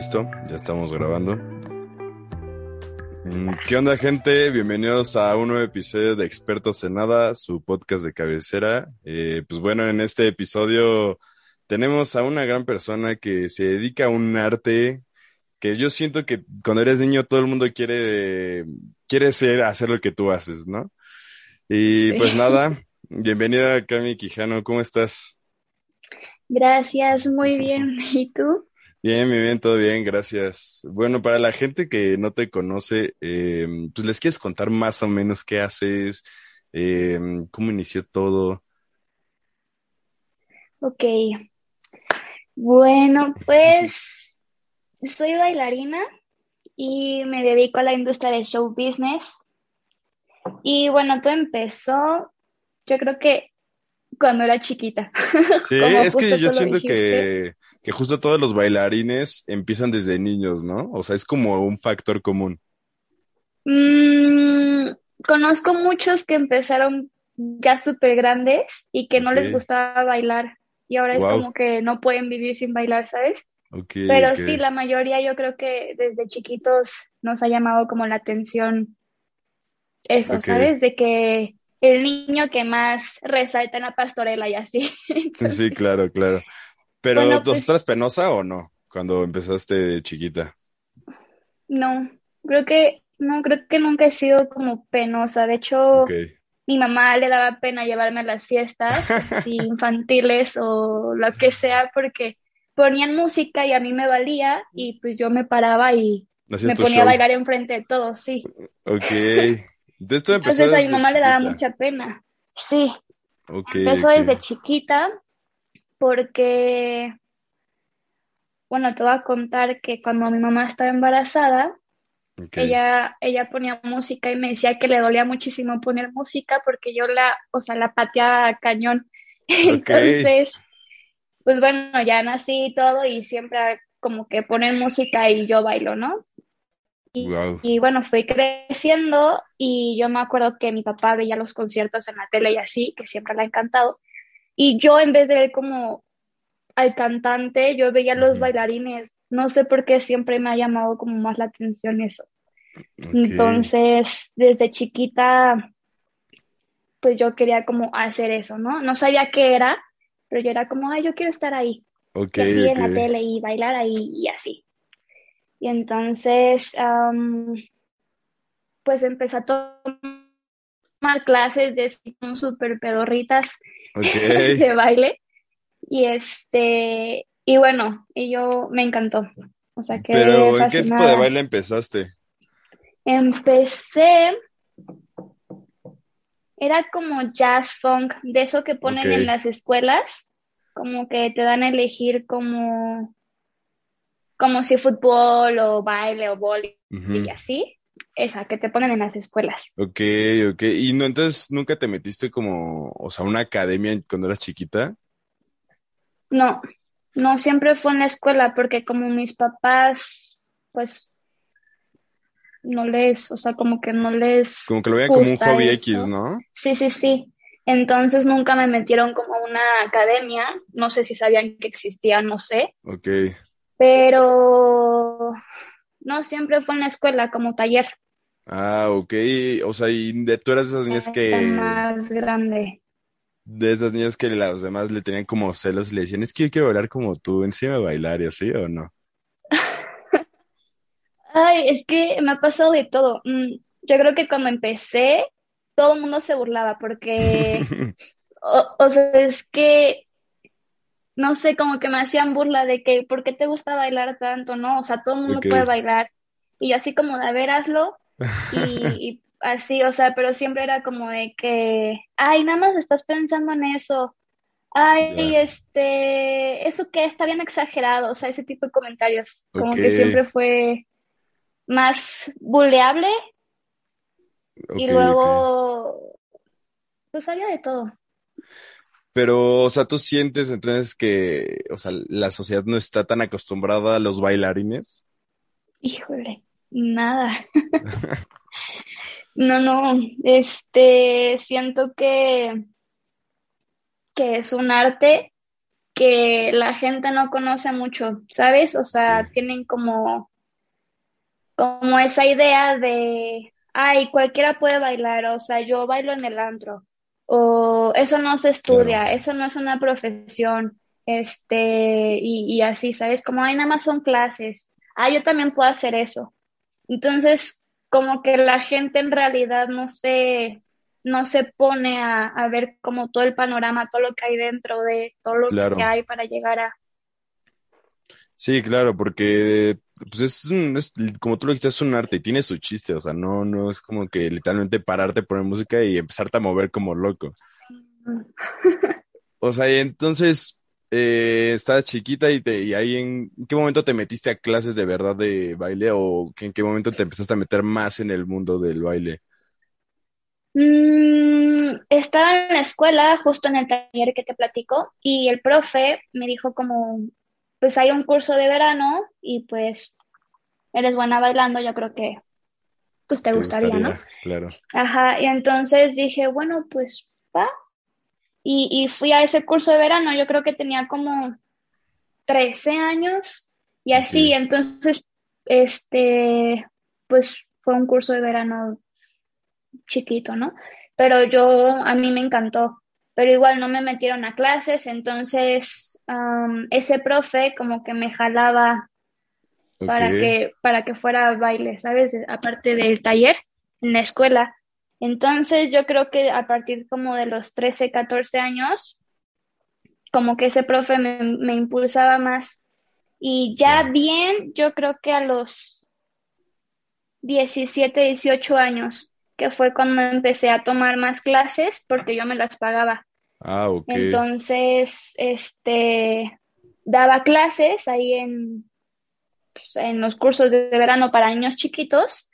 listo, ya estamos grabando. Mm, ¿Qué onda, gente? Bienvenidos a un nuevo episodio de Expertos en Nada, su podcast de cabecera. Eh, pues bueno, en este episodio tenemos a una gran persona que se dedica a un arte que yo siento que cuando eres niño todo el mundo quiere, quiere ser, hacer lo que tú haces, ¿no? Y pues nada, bienvenida Cami Quijano, ¿cómo estás? Gracias, muy bien. ¿Y tú? Bien, bien, bien, todo bien, gracias. Bueno, para la gente que no te conoce, eh, pues les quieres contar más o menos qué haces, eh, cómo inició todo. Ok. Bueno, pues soy bailarina y me dedico a la industria del show business. Y bueno, todo empezó, yo creo que cuando era chiquita. Sí, es que yo siento que, que justo todos los bailarines empiezan desde niños, ¿no? O sea, es como un factor común. Mm, conozco muchos que empezaron ya súper grandes y que no les gustaba bailar y ahora es como que no pueden vivir sin bailar, ¿sabes? Pero sí, la mayoría yo creo que desde chiquitos nos ha llamado como la atención eso, ¿sabes? De que el niño que más resalta en la pastorela y así. sí, claro, claro. Pero, bueno, ¿tú estás penosa o no cuando empezaste de chiquita? No, creo que, no, creo que nunca he sido como penosa. De hecho, mi mamá le daba pena llevarme a las fiestas infantiles o lo que sea porque ponían música y a mí me valía y pues yo me paraba y me ponía a bailar enfrente de todos, sí. Ok. Entonces a mi mamá le daba mucha pena. Sí. empezó desde chiquita porque, bueno, te voy a contar que cuando mi mamá estaba embarazada, ella, ella ponía música y me decía que le dolía muchísimo poner música porque yo la, o sea, la pateaba a cañón. Entonces, pues bueno, ya nací y todo y siempre como que ponen música y yo bailo, ¿no? Y, bueno, fui creciendo y yo me acuerdo que mi papá veía los conciertos en la tele y así, que siempre le ha encantado. Y yo en vez de ver como al cantante, yo veía a los bailarines. No sé por qué siempre me ha llamado como más la atención eso. Entonces, desde chiquita, pues yo quería como hacer eso, ¿no? No sabía qué era, pero yo era como, ay, yo quiero estar ahí. y así en la tele y bailar ahí y así. Y entonces, pues empecé a tomar clases de super pedorritas de baile. Y este, y bueno, y yo me encantó. O sea que. Pero ¿en qué tipo de baile empezaste? Empecé. Era como jazz funk, de eso que ponen en las escuelas, como que te dan a elegir como como si fútbol o baile o boli y así, esa que te ponen en las escuelas. Ok, ok. ¿Y no entonces nunca te metiste como, o sea, una academia cuando eras chiquita? No, no, siempre fue en la escuela porque como mis papás, pues, no les, o sea, como que no les... Como que lo veían como un hobby X, ¿no? Sí, sí, sí. Entonces nunca me metieron como a una academia, no sé si sabían que existía, no sé. Ok. Pero no, siempre fue en la escuela como taller. Ah, ok. O sea, y de, tú eras de esas niñas que... Más grande. De esas niñas que los demás le tenían como celos y le decían, es que yo quiero bailar como tú, encima de bailar y así, ¿o no? Ay, es que me ha pasado de todo. Mm, yo creo que cuando empecé, todo el mundo se burlaba porque, o, sea, es que no sé, como que me hacían burla de que, ¿por qué te gusta bailar tanto? No, o sea, todo el mundo puede bailar. Y yo así como de, a ver, hazlo. Y, así, o sea, pero siempre era como de que, ay, nada más estás pensando en eso. Ay, este, eso que está bien exagerado, o sea, ese tipo de comentarios. Como que siempre fue más buleable. y luego, pues había de todo. Pero, o sea, tú sientes entonces que, o sea, la sociedad no está tan acostumbrada a los bailarines. Híjole, nada. no, no, este, siento que, que es un arte que la gente no conoce mucho, ¿sabes? O sea, tienen como, como esa idea de, ay, cualquiera puede bailar, o sea, yo bailo en el antro, o eso no se estudia, eso no es una profesión, este, y, y así, ¿sabes? Como, ay, nada más son clases, ah, yo también puedo hacer eso. Entonces, como que la gente en realidad no se, no se pone a, ver como todo el panorama, todo lo que hay dentro de todo lo que hay para llegar a... Sí, claro, porque pues es, es, como tú lo dijiste, es un arte y tiene su chiste, o sea, no, no es como que literalmente pararte, poner música y empezarte a mover como loco. o sea, y entonces, eh, estabas chiquita y, te, y ahí en qué momento te metiste a clases de verdad de baile o en qué momento te empezaste a meter más en el mundo del baile? Mm, estaba en la escuela, justo en el taller que te platico, y el profe me dijo como, pues hay un curso de verano y pues eres buena bailando, yo creo que pues te, gustaría, ¿no? Claro. Ajá, y entonces dije, bueno, pues va. Y, y fui a ese curso de verano, yo creo que tenía como 13 años y así, entonces, este, pues fue un curso de verano chiquito, ¿no? Pero yo, a mí me encantó, pero igual no me metieron a clases, entonces ese profe como que me jalaba para que, para que fuera a baile, ¿sabes? Aparte del taller en la escuela. Entonces yo creo que a partir como de los 13, 14 años, como que ese profe me, me impulsaba más. Y ya bien, yo creo que a los 17, 18 años, que fue cuando empecé a tomar más clases porque yo me las pagaba. Ah, ok. Entonces, este, daba clases ahí en, pues, en los cursos de verano para niños chiquitos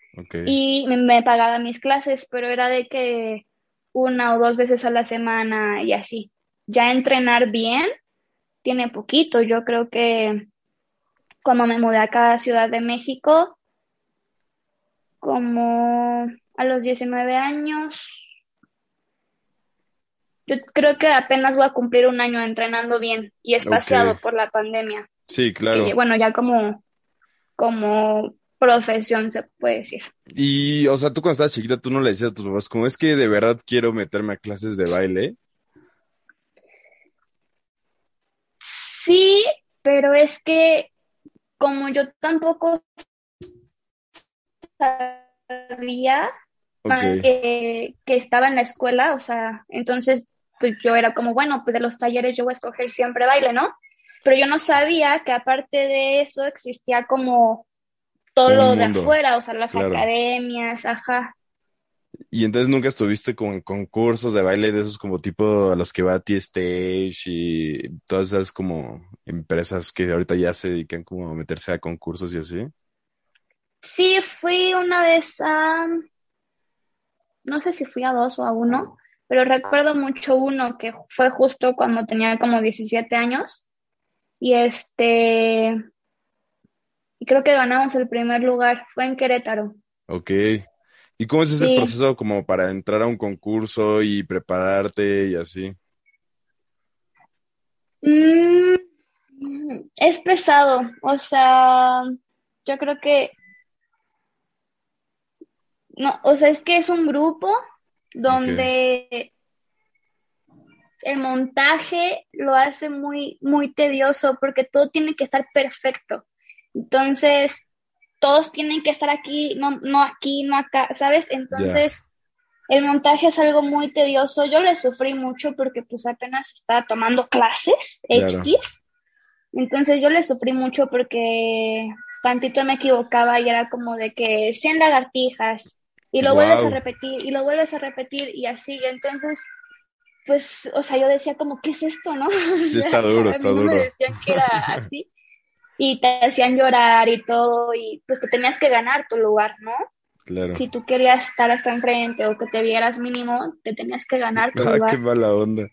y me, pagaba mis clases, pero era de que una o dos veces a la semana y así. Ya entrenar bien tiene poquito, yo creo que cuando me mudé acá a Ciudad de México, como a los 19 años. Yo creo que apenas voy a cumplir un año entrenando bien y espaciado por la pandemia. Sí, claro. Y, bueno, ya como, como profesión se puede decir. Y, o sea, tú cuando estabas chiquita, tú no le decías a tus papás, como es que de verdad quiero meterme a clases de baile. Sí, pero es que como yo tampoco sabía que, estaba en la escuela, o sea, entonces pues yo era como, bueno, pues de los talleres yo voy a escoger siempre baile, ¿no? Pero yo no sabía que aparte de eso existía como todo lo de afuera, o sea, las academias, ajá. Y entonces nunca estuviste con concursos de baile de esos como tipo a los que va T-Stage y todas esas como empresas que ahorita ya se dedican como a meterse a concursos y así. Sí, fui una vez a, no sé si fui a dos o a uno, pero recuerdo mucho uno que fue justo cuando tenía como 17 años. Y este, y creo que ganamos el primer lugar, fue en Querétaro. Ok. ¿Y cómo es ese proceso como para entrar a un concurso y prepararte y así? Mm, es pesado, o sea, yo creo que no, o sea, es que es un grupo donde el montaje lo hace muy, muy tedioso porque todo tiene que estar perfecto. Entonces, todos tienen que estar aquí, no, no aquí, no acá, ¿sabes? Entonces, el montaje es algo muy tedioso. Yo le sufrí mucho porque pues apenas estaba tomando clases X. Entonces yo le sufrí mucho porque tantito me equivocaba y era como de que 100 lagartijas, y lo vuelves a repetir y lo vuelves a repetir y así. entonces, pues, o sea, yo decía como, ¿qué es esto, no? Sí, está duro, está duro. Me decían que era así y te hacían llorar y todo y pues que tenías que ganar tu lugar, ¿no? Claro. Si tú querías estar hasta enfrente o que te vieras mínimo, te tenías que ganar tu ah, qué mala onda.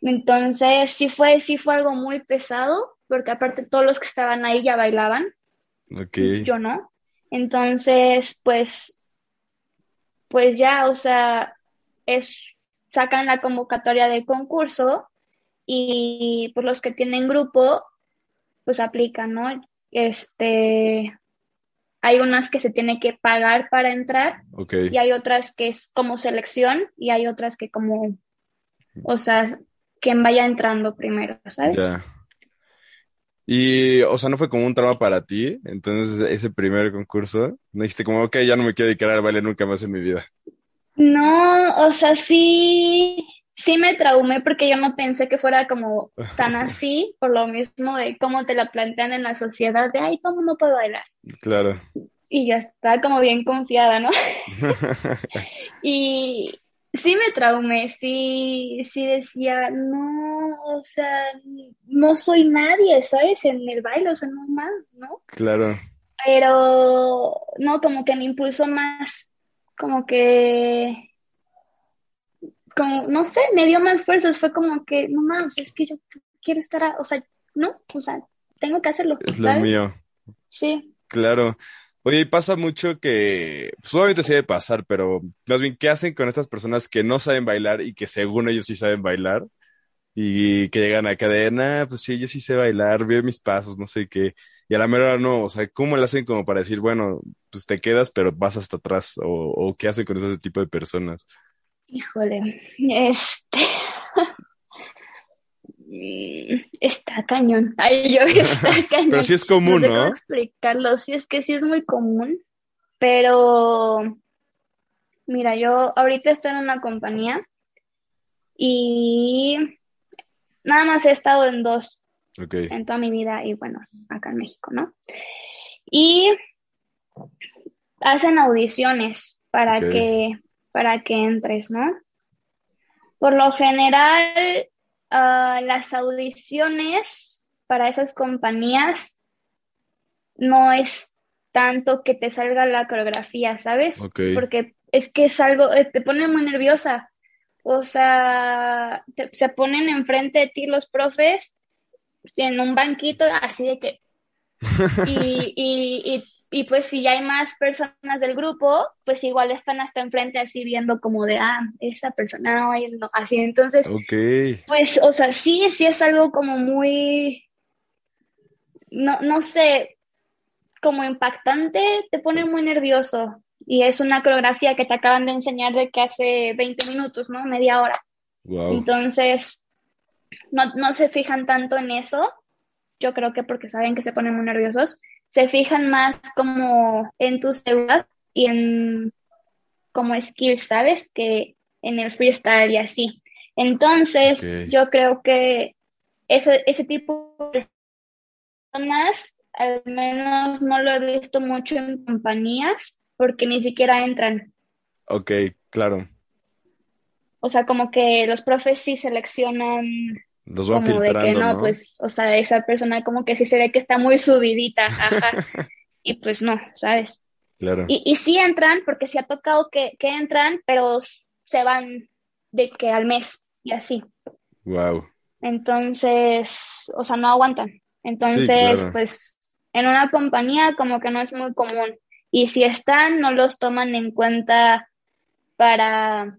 Entonces, sí fue, sí fue algo muy pesado, porque aparte todos los que estaban ahí ya bailaban. Ok. Yo no. Entonces, pues pues ya, o sea, es, sacan la convocatoria de concurso y pues los que tienen grupo, pues aplican, ¿no? Este, hay unas que se tiene que pagar para entrar y hay otras que es como selección y hay otras que como, o sea, quien vaya entrando primero, ¿sabes? Ya. Y, o sea, no fue como un trauma para ti, entonces ese primer concurso, no dijiste como, ok, ya no me quiero dedicar al baile nunca más en mi vida. No, o sea, sí, sí me traumé porque yo no pensé que fuera como tan así, por lo mismo de cómo te la plantean en la sociedad, de, ay, ¿cómo no puedo bailar? Claro. Y ya está como bien confiada, ¿no? y, sí me traumé, sí, sí decía, no, o sea, no soy nadie, ¿sabes? En el baile, o sea, no más, ¿no? Claro. Pero, no, como que me impulsó más, como que, como, no sé, me dio más fuerzas, fue como que, no más, es que yo quiero estar, o sea, no, o sea, tengo que hacerlo. Es lo mío. Sí. Claro. Oye, y pasa mucho que, pues obviamente sí debe pasar, pero más bien, ¿qué hacen con estas personas que no saben bailar y que según ellos sí saben bailar? Y que llegan a de, nah, pues sí, yo sí sé bailar, veo mis pasos, no sé qué. Y a la mera no, o sea, ¿cómo le hacen como para decir, bueno, pues te quedas, pero vas hasta atrás? ¿O, o qué hacen con ese tipo de personas? Híjole, este, Está cañón. Ay, yo está cañón. Pero sí es común, ¿no? ¿no? explicarlo. Sí, es que sí es muy común. Pero, mira, yo ahorita estoy en una compañía y nada más he estado en dos en toda mi vida y bueno, acá en México, ¿no? Y hacen audiciones para que para que entres, ¿no? Por lo general Ah, las audiciones para esas compañías no es tanto que te salga la coreografía, ¿sabes? Porque es que es algo, eh, te pone muy nerviosa. O sea, se ponen enfrente de ti los profes en un banquito así de que... y, y y pues si ya hay más personas del grupo, pues igual están hasta enfrente así viendo como de, ah, esa persona, no, así. Entonces, pues, o sea, sí, sí es algo como muy, no, no sé, como impactante, te pone muy nervioso. Y es una coreografía que te acaban de enseñar de que hace 20 minutos, ¿no? Media hora. Entonces, no, no se fijan tanto en eso. Yo creo que porque saben que se ponen muy nerviosos se fijan más como en tu seguridad y en como skills, ¿sabes? Que en el freestyle y así. Entonces, yo creo que ese, ese tipo de personas, al menos no lo he visto mucho en compañías, porque ni siquiera entran. Ok, claro. O sea, como que los profes sí seleccionan los van como de que no, pues, o sea, esa persona como que sí se ve que está muy subidita, ajá. y pues no, ¿sabes? Claro. Y, y sí entran, porque sí ha tocado que, que entran, pero se van de que al mes y así. Wow. Entonces, o sea, no aguantan. Entonces, pues, en una compañía como que no es muy común. Y si están, no los toman en cuenta para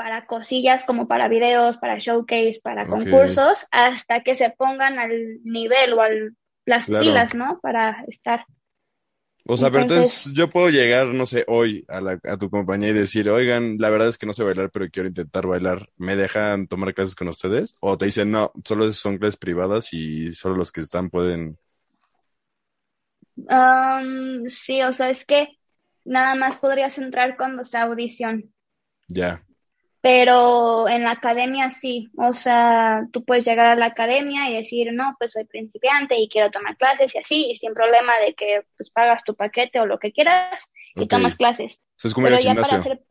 para cosillas como para videos, para showcase, para concursos, hasta que se pongan al nivel o al las pilas, ¿no? Para estar. O sea, pero entonces yo puedo llegar, no sé, hoy a, la, a tu compañía y decir, oigan, la verdad es que no sé bailar, pero quiero intentar bailar. ¿Me dejan tomar clases con ustedes? ¿O te dicen, no, solo son clases privadas y solo los que están pueden... Um, sí, o sea, es que nada más podrías entrar cuando sea audición. Ya pero en la academia sí, o sea, tú puedes llegar a la academia y decir, no, pues soy principiante y quiero tomar clases y así, y sin problema de que pues pagas tu paquete o lo que quieras y tomas clases. es como pero ya para ser,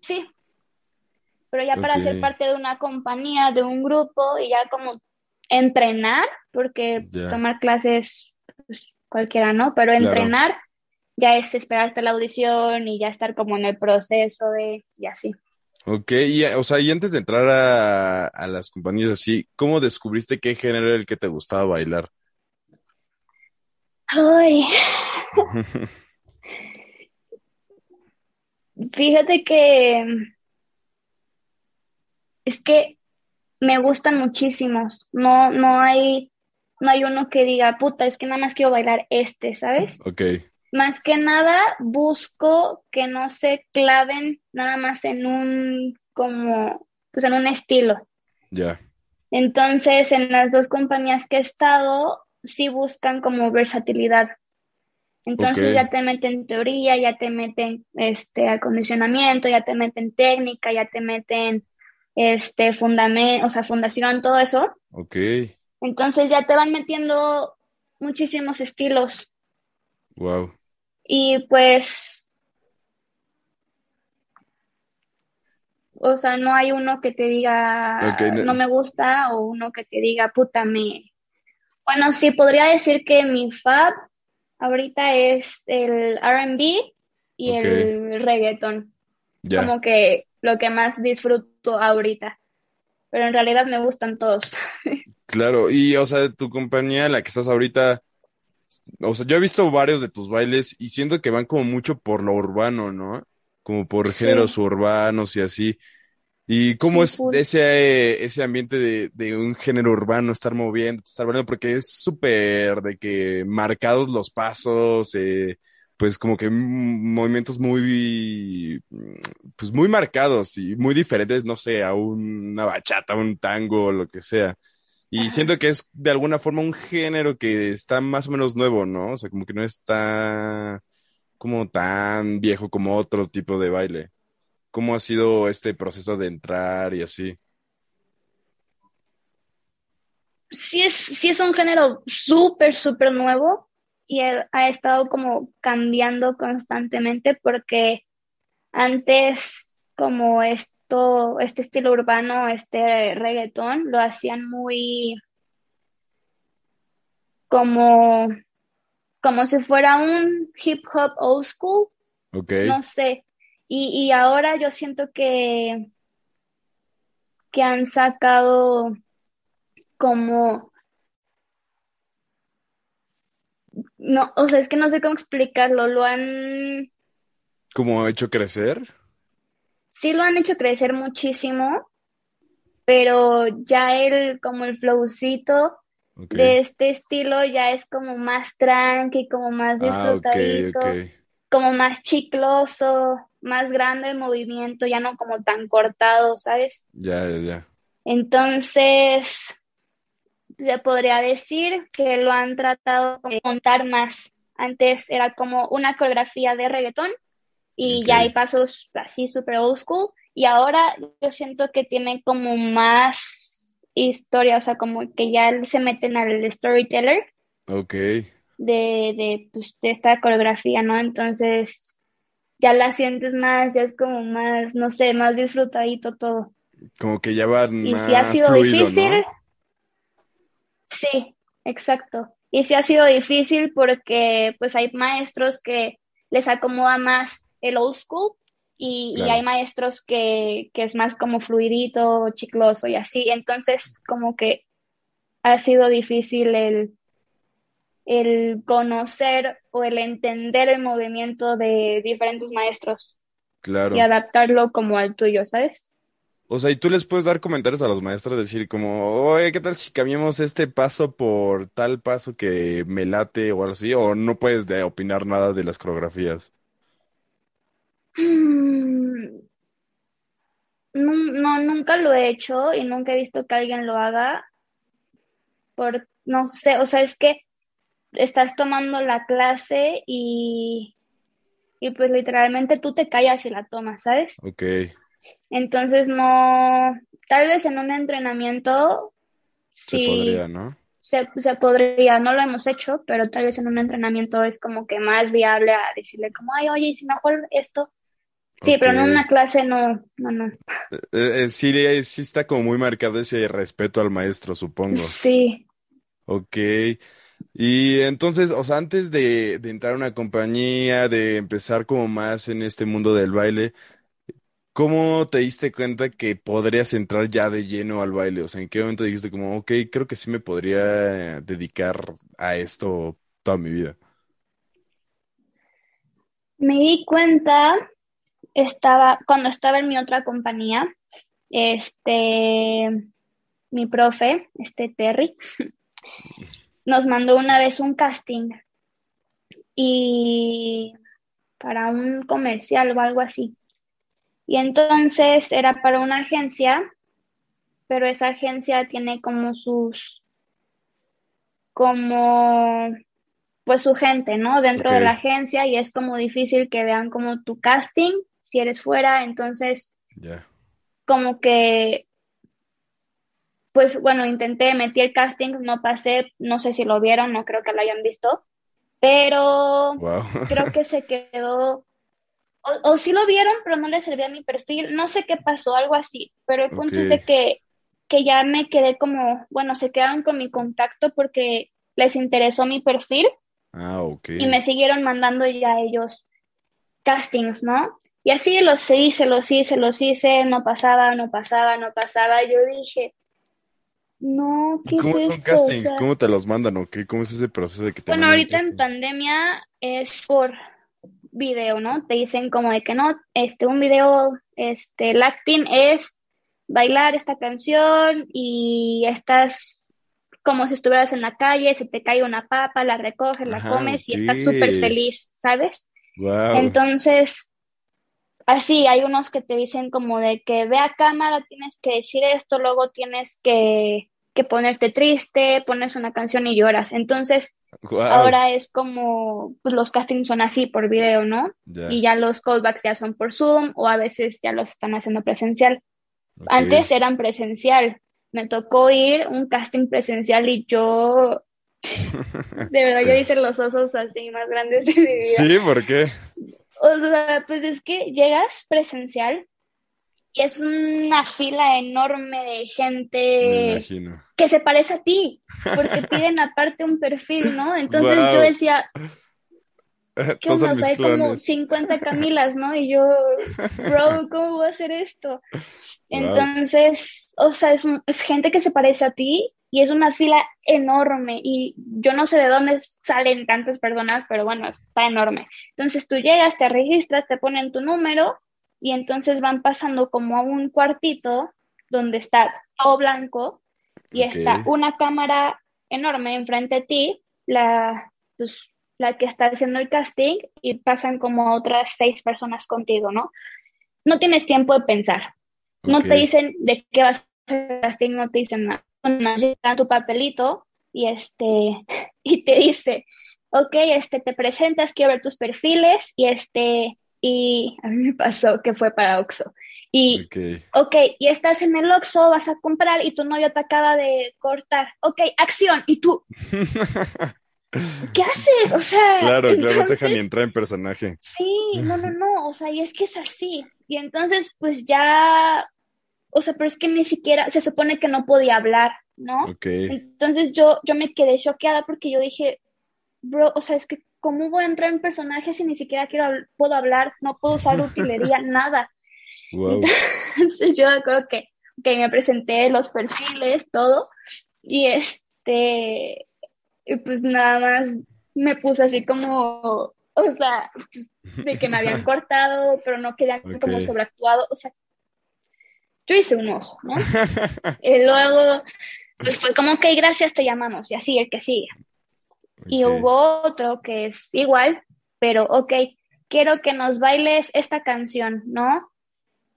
sí, pero ya para ser parte de una compañía, de un grupo y ya como entrenar, porque tomar clases pues, cualquiera, ¿no? Pero entrenar ya es esperarte la audición y ya estar como en el proceso de y así. Ok, y, o sea, y antes de entrar a, a las compañías así, ¿cómo descubriste qué género era el que te gustaba bailar? Ay. Fíjate que es que me gustan muchísimos. No, no hay, no hay uno que diga, puta, es que nada más quiero bailar este, ¿sabes? Ok. Más que nada busco que no se claven nada más en un, como, pues en un estilo. Ya. Entonces, en las dos compañías que he estado, sí buscan como versatilidad. Entonces ya te meten teoría, ya te meten este acondicionamiento, ya te meten técnica, ya te meten este fundamento, o sea, fundación, todo eso. Ok. Entonces ya te van metiendo muchísimos estilos. Wow. Y pues o sea, no hay uno que te diga no me gusta o uno que te diga puta me bueno, sí podría decir que mi fab ahorita es el RB y el reggaeton. Como que lo que más disfruto ahorita. Pero en realidad me gustan todos. Claro, y o sea, tu compañía, la que estás ahorita, o sea, yo he visto varios de tus bailes y siento que van como mucho por lo urbano, ¿no? Como por géneros urbanos y así. ¿Y cómo es ese, ese ambiente de, de, un género urbano, estar moviendo, estar bailando? Porque es súper de que marcados los pasos, eh, pues como que movimientos muy, pues muy marcados y muy diferentes, no sé, a una bachata, un tango, lo que sea. Y siento que es de alguna forma un género que está más o menos nuevo, ¿no? O sea, como que no está como tan viejo como otro tipo de baile. ¿Cómo ha sido este proceso de entrar y así? Sí es, sí es un género súper, súper nuevo y ha estado como cambiando constantemente porque antes como esto, este estilo urbano, este reggaetón, lo hacían muy como, como si fuera un hip hop old school. Okay. No sé, y, y ahora yo siento que, que han sacado como no, o sea, es que no sé cómo explicarlo, lo han ¿Cómo hecho crecer? Sí lo han hecho crecer muchísimo, pero ya el como el flowcito de este estilo ya es como más tranqui, como más ah, disfrutadito, como más chicloso más grande el movimiento, ya no como tan cortado, ¿sabes? Ya, ya, ya. Entonces, se podría decir que lo han tratado de montar más. Antes era como una coreografía de reggaetón y ya hay pasos así super old school y ahora yo siento que tiene como más historia, o sea, como que ya se meten al storyteller. Ok. De, de, pues, de esta coreografía, ¿no? Entonces, ya la sientes más, ya es como más, no sé, más disfrutadito todo. Como que ya va y si ha sido difícil, sí, exacto. Y si ha sido difícil porque pues hay maestros que les acomoda más el old school y, y hay maestros que, que es más como fluidito, chicloso y así. Entonces, como que ha sido difícil el, el conocer o el entender el movimiento de diferentes maestros. Claro. Y adaptarlo como al tuyo, ¿sabes? O sea, y tú les puedes dar comentarios a los maestros, decir como, oye, ¿qué tal si cambiamos este paso por tal paso que me late o algo así? ¿O no puedes de opinar nada de las coreografías? No, nunca lo he hecho y nunca he visto que alguien lo haga. Por, no sé, o sea, es que estás tomando la clase y, y pues literalmente tú te callas y la tomas, ¿sabes? Ok. Entonces no, tal vez en un entrenamiento se podría, ¿no? Se, se, podría, no lo hemos hecho, pero tal vez en un entrenamiento es como que más viable a decirle como, ay, oye, si mejor esto. Sí, pero en una clase no, no, no. Eh, eh, sí, sí está como muy marcado ese respeto al maestro, supongo. Sí. Ok. Y entonces, o sea, antes de, de, entrar a una compañía, de empezar como más en este mundo del baile, ¿cómo te diste cuenta que podrías entrar ya de lleno al baile? O sea, ¿en qué momento dijiste como, ok, creo que sí me podría dedicar a esto toda mi vida? Me di cuenta, estaba, cuando estaba en mi otra compañía, este, mi profe, este Terry, nos mandó una vez un casting y para un comercial o algo así. Y entonces era para una agencia, pero esa agencia tiene como sus, como, pues su gente, ¿no? Dentro de la agencia y es como difícil que vean como tu casting si eres fuera, entonces, como que, pues bueno, intenté, metí el casting, no pasé, no sé si lo vieron, no creo que lo hayan visto, pero creo que se quedó o, sí lo vieron, pero no les servía mi perfil, no sé qué pasó, algo así, pero el punto es de que, que ya me quedé como, bueno, se quedaron con mi contacto porque les interesó mi perfil. Ah, ok. Y me siguieron mandando ya ellos castings, ¿no? Y así los hice, los hice, los hice, no pasaba, no pasaba, no pasaba. Yo dije, no, ¿qué ¿Cómo es, un casting? ¿Cómo te los mandan o qué? ¿Cómo es ese proceso de que te Bueno, ahorita en pandemia es por video, ¿no? Te dicen como de que no, este, un video, este, el acting es bailar esta canción y estás como si estuvieras en la calle, se te cae una papa, la recoges, la comes y estás súper feliz, ¿sabes? Entonces, así, hay unos que te dicen como de que ve a cámara, tienes que decir esto, luego tienes que que ponerte triste, pones una canción y lloras. Entonces, ahora es como, pues los castings son así por video, ¿no? Y ya los callbacks ya son por Zoom o a veces ya los están haciendo presencial. Antes eran presencial. Me tocó ir un casting presencial y yo, de verdad, yo hice los osos así más grandes de mi vida. Sí, ¿por qué? O sea, pues es que llegas presencial y es una fila enorme de gente que se parece a ti, porque piden aparte un perfil, ¿no? Entonces yo decía, ¿qué onda? O sea, hay como 50 Camilas, ¿no? Y yo, bro, ¿cómo voy a hacer esto? Entonces, o sea, es, es gente que se parece a ti y es una fila enorme y yo no sé de dónde salen tantas personas, pero bueno, está enorme. Entonces tú llegas, te registras, te ponen tu número y entonces van pasando como a un cuartito donde está todo blanco y está una cámara enorme enfrente de ti, la, pues, la que está haciendo el casting, y pasan como otras seis personas contigo, ¿no? No tienes tiempo de pensar. No te dicen de qué vas a hacer el casting, no te dicen nada. Llegan tu papelito y este y te dice, ok, este te presentas, quiero ver tus perfiles y este y a mí me pasó que fue para Oxxo. Y, ok, y estás en el Oxxo, vas a comprar y tu novio te acaba de cortar. Ok, acción, y tú... ¿Qué haces? O sea... Claro, claro, no te dejan ni entrar en personaje. Sí, no, no, no, o sea, y es que es así. Y entonces, pues ya... O sea, pero es que ni siquiera, se supone que no podía hablar, ¿no? Ok. Entonces yo, yo me quedé choqueada porque yo dije, bro, o sea, es que ¿cómo voy a entrar en personaje si ni siquiera quiero, puedo hablar, no puedo usar utilería, nada? Entonces yo creo que, que me presenté los perfiles, todo, y este, pues nada más me puse así como, o sea, pues, de que me habían cortado, pero no quedan como sobreactuado, o sea, yo hice un oso, ¿no? y luego, pues fue como, ok, gracias, te llamamos, y así, el que sigue. Y hubo otro que es igual, pero ok, quiero que nos bailes esta canción, ¿no?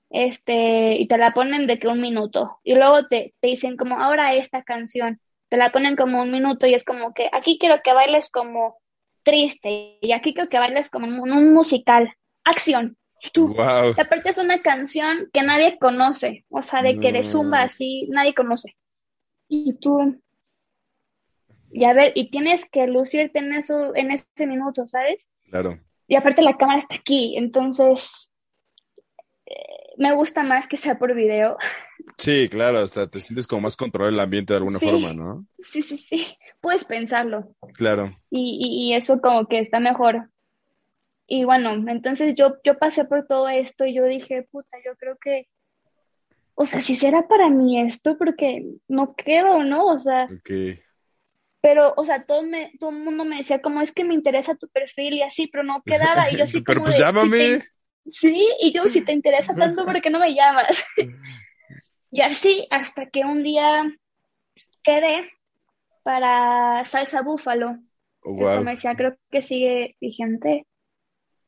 Este, y te la ponen de que un minuto. Y luego te, te dicen como, ahora esta canción. Te la ponen como un minuto y es como que aquí quiero que bailes como triste y aquí quiero que bailes como un, un musical. Acción. Y tú, aparte es una canción que nadie conoce, o sea, de que de zumba así, nadie conoce. Y tú, y a ver, y tienes que lucirte en eso, en ese minuto, ¿sabes? Claro. Y aparte la cámara está aquí, entonces eh, me gusta más que sea por video. Sí, claro, hasta te sientes como más controlado el ambiente de alguna forma, ¿no? Sí, sí, sí, puedes pensarlo. Claro. Y, y, eso como que está mejor. Y bueno, entonces yo, yo pasé por todo esto y yo dije, puta, yo creo que, o sea, si será para mí esto, porque no quedo, ¿no? O sea, okay pero, o sea, todo, me, todo el mundo me decía como es que me interesa tu perfil y así, pero no quedaba. Y yo así pero pues llámame. sí, y yo, si te interesa tanto, ¿por qué no me llamas? y así, hasta que un día quedé para salsa búfalo. Oh, el comercial creo que sigue vigente.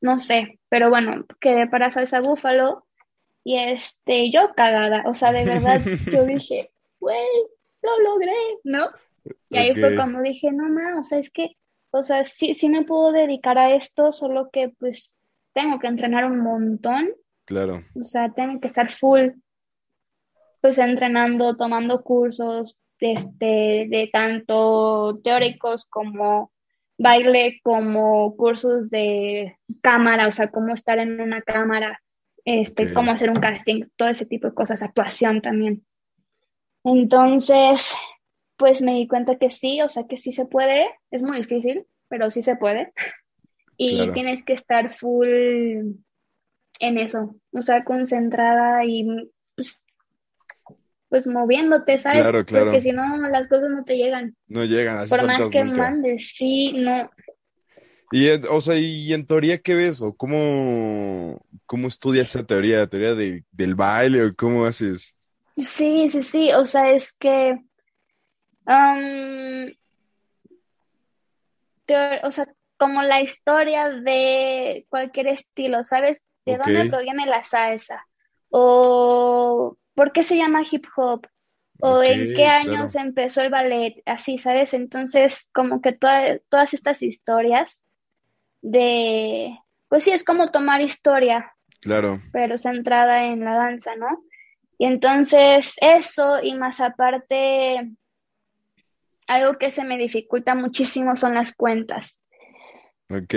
No sé, pero bueno, quedé para salsa búfalo y este, yo cagada, o sea, de verdad, yo dije, güey, lo logré, ¿no? Y ahí fue cuando dije, no, no, o sea, es que, o sea, sí, sí me puedo dedicar a esto, solo que pues tengo que entrenar un montón. Claro. O sea, tengo que estar full, pues entrenando, tomando cursos, este, de tanto teóricos como baile, como cursos de cámara, o sea, cómo estar en una cámara, este, cómo hacer un casting, todo ese tipo de cosas, actuación también. Entonces, pues me di cuenta que sí, o sea, que sí se puede, es muy difícil, pero sí se puede. Y tienes que estar full en eso, o sea, concentrada y pues, pues moviéndote, ¿sabes? Claro, claro. Porque si no, las cosas no te llegan. No llegan, así Por más que mandes, sí, no. Y, o sea, ¿y en teoría qué ves? ¿O cómo, cómo estudias esa teoría? ¿Teoría de, del baile o cómo haces? Sí, sí, sí, o sea, es que, o sea, como la historia de cualquier estilo, ¿sabes? ¿De dónde proviene la salsa? O por qué se llama hip hop? ¿O en qué años empezó el ballet? Así, ¿sabes? Entonces, como que todas estas historias de, pues sí, es como tomar historia. Claro. Pero centrada en la danza, ¿no? Y entonces eso y más aparte, algo que se me dificulta muchísimo son las cuentas. Ok.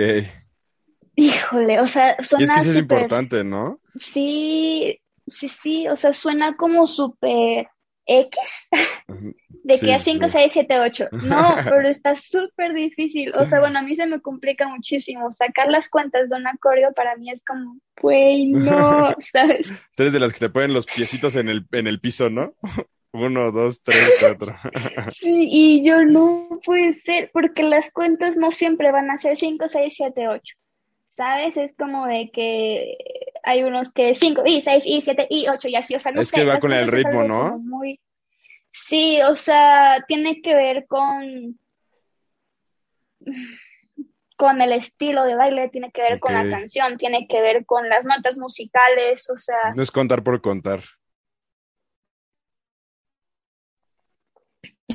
Híjole, o sea. Y es que eso es importante, ¿no? Sí, sí, sí, o sea, suena como súper X. de que a 5, 6, 7, 8. No, pero está súper difícil. O sea, bueno, a mí se me complica muchísimo. Sacar las cuentas de un acorde para mí es como, güey, no, ¿sabes? Tú eres de las que te ponen los piecitos en el, en el piso, ¿no? Uno, dos, tres, cuatro. Sí, y yo no puede ser, porque las cuentas no siempre van a ser 5, 6, 7, 8. ¿Sabes? Es como de que hay unos que 5 y 6 y 7 y 8 y así, o sea, no Es que va con el ritmo, ¿no? Muy... Sí, o sea, tiene que ver con con el estilo de baile, tiene que ver con la canción, tiene que ver con las notas musicales, o sea... No es contar por contar.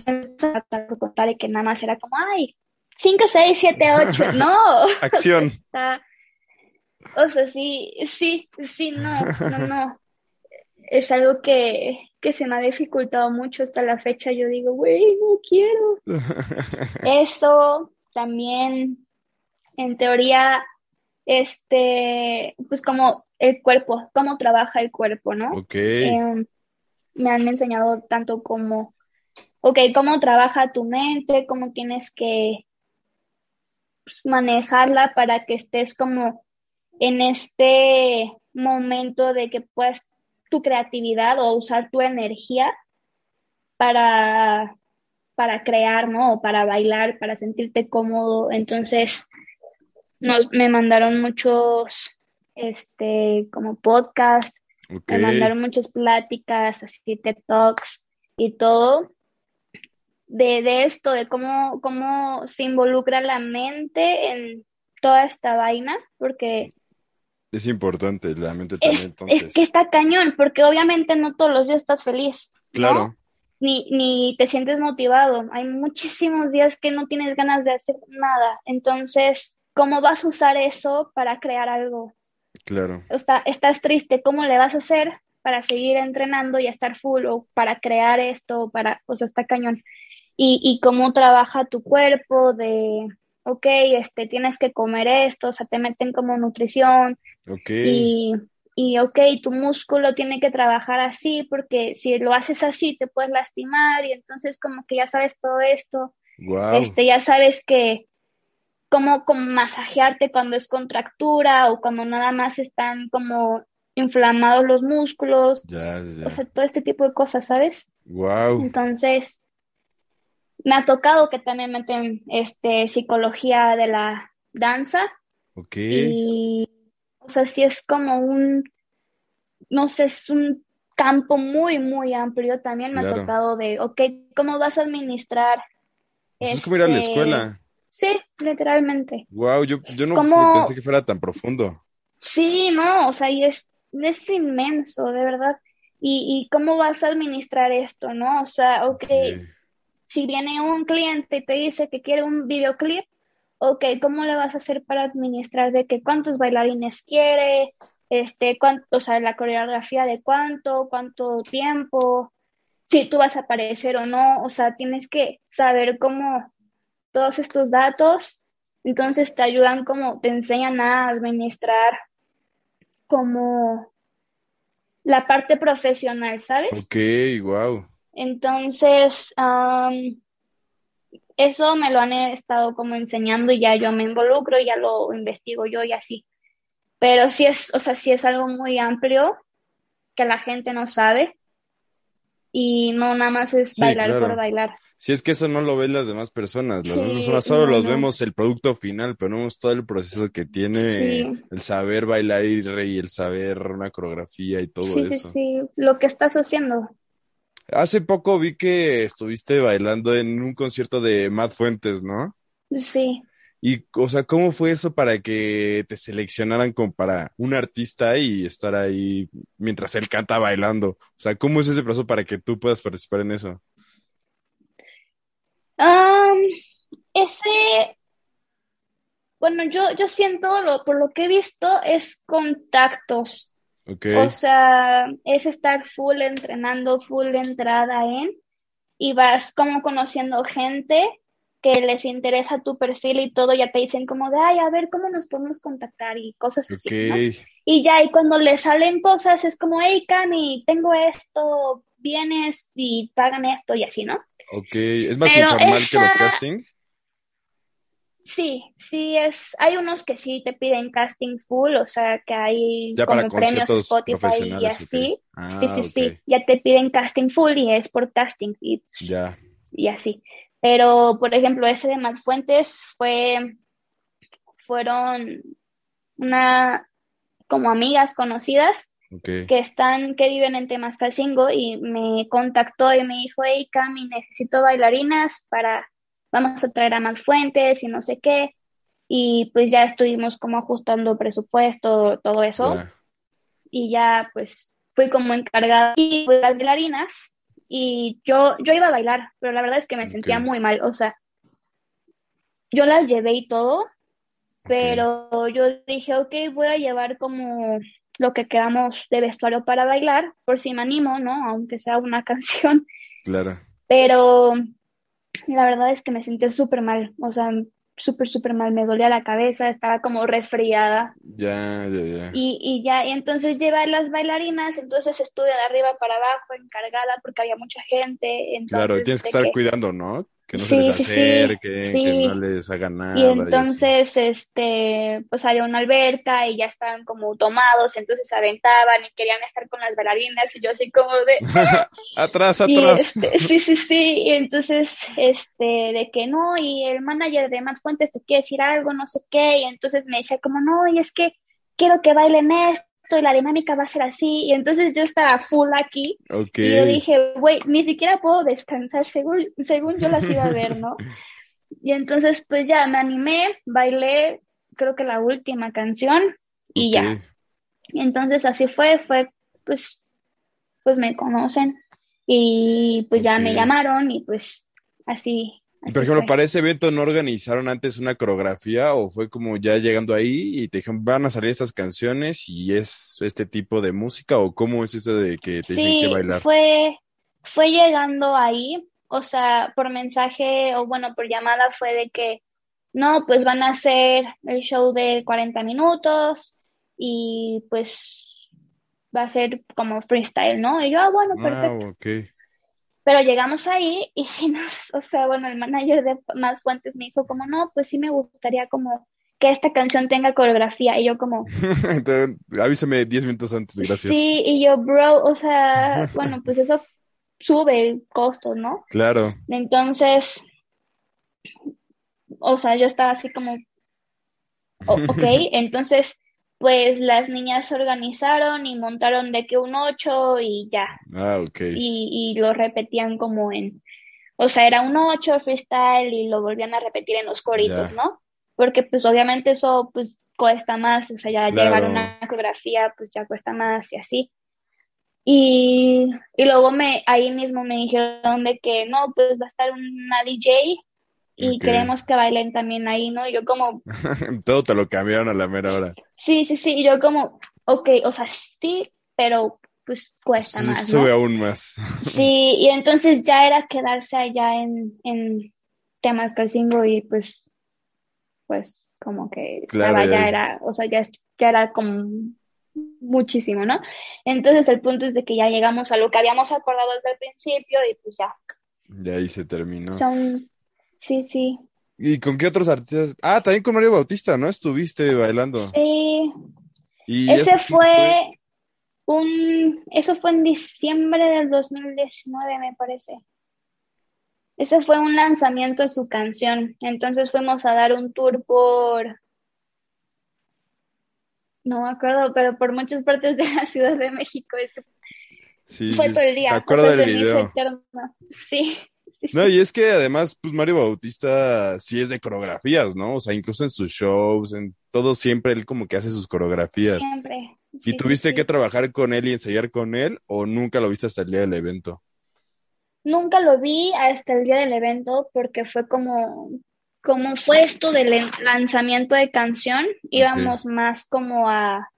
por contar y que nada más era como, ay, 5, 6, 7, 8, no. Acción. o sea, sí, sí, sí, no, no, no. Es algo que, que se me ha dificultado mucho hasta la fecha. Yo digo, güey, no quiero. Eso también, en teoría, este, pues como el cuerpo, cómo trabaja el cuerpo, ¿no? Ok. Em, me han enseñado tanto como, ok, cómo trabaja tu mente, cómo tienes que pues, manejarla para que estés como en este momento de que puedas tu creatividad o usar tu energía para, para crear, ¿no? O para bailar, para sentirte cómodo. Entonces, nos, me mandaron muchos, este, como podcast, me mandaron muchas pláticas, así, TED Talks y todo. De, de esto, de cómo, cómo se involucra la mente en toda esta vaina, porque es importante, la mente también. Es, entonces. es que está cañón, porque obviamente no todos los días estás feliz. Claro. Ni, ni te sientes motivado. Hay muchísimos días que no tienes ganas de hacer nada. Entonces, ¿cómo vas a usar eso para crear algo? Claro. Está, estás triste, ¿cómo le vas a hacer para seguir entrenando y estar full o para crear esto? Para, o sea, está cañón. Y, y cómo trabaja tu cuerpo de ok, este, tienes que comer esto, o sea, te meten como nutrición. Y, y, ok, tu músculo tiene que trabajar así, porque si lo haces así te puedes lastimar y entonces como que ya sabes todo esto. Este, ya sabes que cómo, cómo masajearte cuando es contractura o cuando nada más están como inflamados los músculos. O sea, todo este tipo de cosas, ¿sabes? Wow. Entonces, me ha tocado que también meten este, psicología de la danza. Ok. Y, o sea, sí es como un, no sé, es un campo muy, muy amplio. También me ha tocado de, ok, ¿cómo vas a administrar? Pues es como ir a la este, escuela. Sí, literalmente. Wow, yo, yo no pensé que fuera tan profundo. Sí, no, o sea, y es, es inmenso, de verdad. Y, y cómo vas a administrar esto, ¿no? O sea, ok, si viene un cliente y te dice que quiere un videoclip, ok, ¿cómo le vas a hacer para administrar de que cuántos bailarines quiere, este, cuánto, o sea, la coreografía de cuánto, cuánto tiempo, si tú vas a aparecer o no, o sea, tienes que saber cómo todos estos datos, entonces te ayudan como, te enseñan a administrar como la parte profesional, ¿sabes? Ok, wow. Entonces, eso me lo han estado como enseñando y ya yo me involucro, ya lo investigo yo y así. Pero sí es, o sea, sí es algo muy amplio que la gente no sabe y no nada más es bailar por bailar. Si es que eso no lo ven las demás personas, las solo los vemos el producto final, pero no vemos todo el proceso que tiene el saber bailar y el saber una coreografía y todo eso. Sí, sí, sí, lo que estás haciendo. Hace poco vi que estuviste bailando en un concierto de Matt Fuentes, ¿no? Sí. Y, o sea, ¿cómo fue eso para que te seleccionaran como para un artista y estar ahí mientras él canta bailando? O sea, ¿cómo es ese proceso para que tú puedas participar en eso? ese, bueno, yo, yo siento, lo, por lo que he visto, es contactos. Okay. O sea, es estar full entrenando, full entrada en, y vas como conociendo gente que les interesa tu perfil y todo, ya te dicen como de, ay, a ver cómo nos podemos contactar y cosas así. Y ya, y cuando les salen cosas es como, hey, Cami, tengo esto, vienes y pagan esto y así, ¿no? Ok, ¿es más informal que los casting? Sí, sí es, hay unos que sí te piden casting full, o sea que hay como premios Spotify y así. Ah, sí, sí, sí, ya te piden casting full y es por casting y, ya. y así. Pero, por ejemplo, ese de Fuentes fue, fueron una, como amigas conocidas que están, que viven en Temascalcingo y me contactó y me dijo, hey Cami, necesito bailarinas para, vamos a traer a más fuentes y no sé qué. Y pues ya estuvimos como ajustando presupuesto, todo eso. Y ya pues fui como encargada de las bailarinas y yo, yo iba a bailar, pero la verdad es que me sentía muy mal, o sea, yo las llevé y todo, pero yo dije, ok, voy a llevar como lo que quedamos de vestuario para bailar, por si me animo, ¿no? Aunque sea una canción. Claro. Pero la verdad es que me sentí súper mal, o sea, súper, súper mal, me dolía la cabeza, estaba como resfriada. Ya, ya, ya. Y, y ya, y entonces lleva las bailarinas, entonces estuve de arriba para abajo, encargada, porque había mucha gente. Entonces, claro, tienes que estar cuidando, ¿no? Que no se les acerque, que no les hagan nada. Y entonces, este, pues había una alberca y ya estaban como tomados, entonces se aventaban y querían estar con las bailarinas y yo así como de... atrás, atrás. Este, sí, sí, sí, y entonces, este, de que no, y el manager de Matt Fuentes te quiere decir algo, no sé qué, y entonces me decía como, no, y es que quiero que bailen esto y la dinámica va a ser así. Y entonces yo estaba full aquí. Y yo dije, güey, ni siquiera puedo descansar según, según yo las iba a ver, ¿no? y entonces pues ya me animé, bailé, creo que la última canción y ya. Y entonces así fue, fue pues, pues me conocen y pues ya me llamaron y pues así por ejemplo, para ese evento no organizaron antes una coreografía o fue como ya llegando ahí y te dijeron van a salir estas canciones y es este tipo de música o cómo es eso de que te dicen que bailar? Fue, fue llegando ahí, o sea, por mensaje o bueno, por llamada fue de que no, pues van a hacer el show de 40 minutos y pues va a ser como freestyle, ¿no? Y yo, ah, bueno, ah, perfecto. Ah, pero llegamos ahí y si nos, o sea, bueno, el manager de Más Fuentes me dijo como, no, pues sí me gustaría como que esta canción tenga coreografía. Y yo como... avísame 10 minutos antes, gracias. Sí, y yo, bro, o sea, bueno, pues eso sube el costo, ¿no? Claro. Entonces, o sea, yo estaba así como, ok, entonces pues las niñas se organizaron y montaron de que un ocho y ya. Ah, ok. Y, y lo repetían como en, o sea, era un ocho freestyle y lo volvían a repetir en los coritos, ¿no? Porque pues obviamente eso pues cuesta más, o sea, ya llegar a una coreografía pues ya cuesta más y así. Y, y luego me, ahí mismo me dijeron de que no, pues va a estar una DJ y queremos que bailen también ahí, ¿no? Y yo como... Todo te lo cambiaron a la mera hora. Sí, sí, sí, y yo como, ok, o sea, sí, pero pues cuesta más. Sube aún más. sí, y entonces ya era quedarse allá en, en temas Calcingo y pues, pues como que claro, ya, era, o sea, ya, ya era como muchísimo, ¿no? Entonces el punto es de que ya llegamos a lo que habíamos acordado desde el principio y pues ya. Y ahí se terminó. Son, sí, sí. ¿Y con qué otros artistas? Ah, también con Mario Bautista, ¿no? Estuviste bailando. Sí. ¿Y Ese fue un, eso fue en diciembre del 2019, me parece. Ese fue un lanzamiento de su canción. Entonces fuimos a dar un tour por no me acuerdo, pero por muchas partes de la Ciudad de México. Es sí, fue todo el día. acuerdo del video. Sí. No, y es que además, pues Mario Bautista sí es de coreografías, ¿no? O sea, incluso en sus shows, en todo siempre él como que hace sus coreografías. Siempre. ¿Y tuviste que trabajar con él y ensayar con él o nunca lo viste hasta el día del evento? Nunca lo vi hasta el día del evento porque fue como como fue esto del lanzamiento de canción, íbamos más como a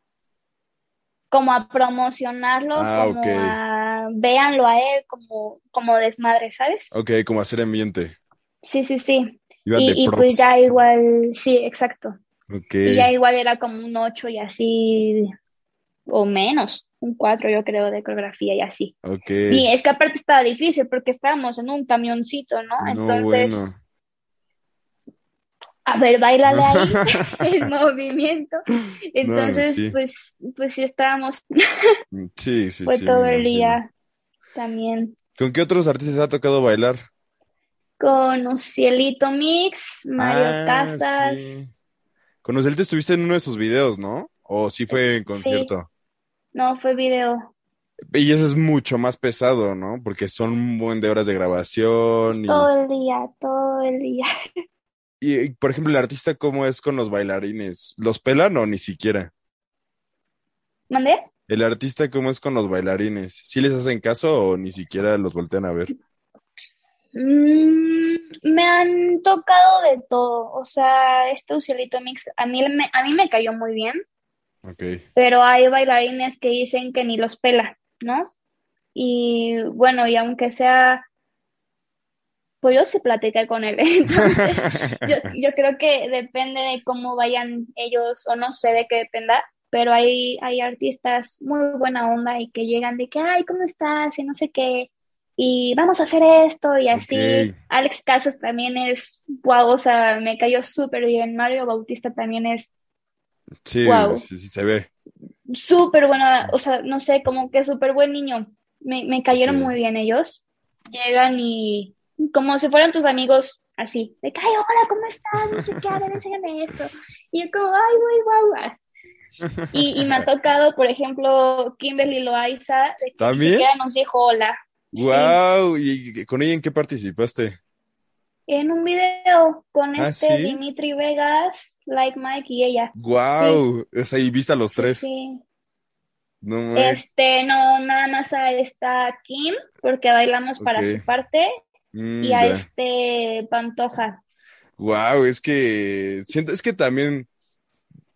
como a promocionarlo, ah, como a véanlo a él como, como desmadre, ¿sabes? Ok, como hacer ambiente. Sí, sí, sí. y, pues ya igual, sí, exacto. Okay. Y ya igual era como un 8 y así, o menos, un 4 yo creo de coreografía y así. Okay. Y es que aparte estaba difícil porque estábamos en un camioncito, ¿no? Entonces a ver, bailale ahí el movimiento. Entonces, pues, pues sí estábamos. sí, sí, Fue todo el día también. ¿Con qué otros artistas ha tocado bailar? Con Ucielito Mix, Mario ah, Casas. Con Ucielito estuviste en uno de sus videos, ¿no? ¿O sí fue en concierto? No, fue video. Y eso es mucho más pesado, ¿no? Porque son un buen de horas de grabación. Todo el día, todo el día. Y, por ejemplo, el artista, ¿cómo es con los bailarines? ¿Los pelan o ni siquiera? ¿Mandé? El artista, ¿cómo es con los bailarines? ¿Sí les hacen caso o ni siquiera los voltean a ver? Mm, me han tocado de todo. O sea, este Ucielito Mix, a mí, me, a mí me cayó muy bien. Ok. Pero hay bailarines que dicen que ni los pela, ¿no? Y bueno, y aunque sea pues yo sí platiqué con él. Entonces, yo, yo, creo que depende de cómo vayan ellos, o no sé de qué dependa, pero hay, hay artistas muy buena onda y que llegan de que, ay, ¿cómo estás? Y no sé qué, y vamos a hacer esto y así. Alex Casas también es, wow, o sea, me cayó súper bien. Mario Bautista también es, sí, sí, sí, se ve. Súper buena, o sea, no sé, como que súper buen niño. Me, me cayeron muy bien ellos. Llegan y como si fueran tus amigos así, de que, ay, hola, ¿cómo estás? No sé qué, a ver, enséñame esto. Y yo como, ay, muy guau. Y, y me ha tocado, por ejemplo, Kimberly Loaiza, de que ¿También? ni siquiera nos dijo hola. Wow, ¿y con ella en qué participaste? En un video con ¿Ah, este Dimitri Vegas, Like Mike y ella. Wow, o sea, y viste a los tres. Sí. No, este, no, nada más a esta Kim, porque bailamos para su parte, Mm, y a este Pantoja. Wow, es que siento, es que también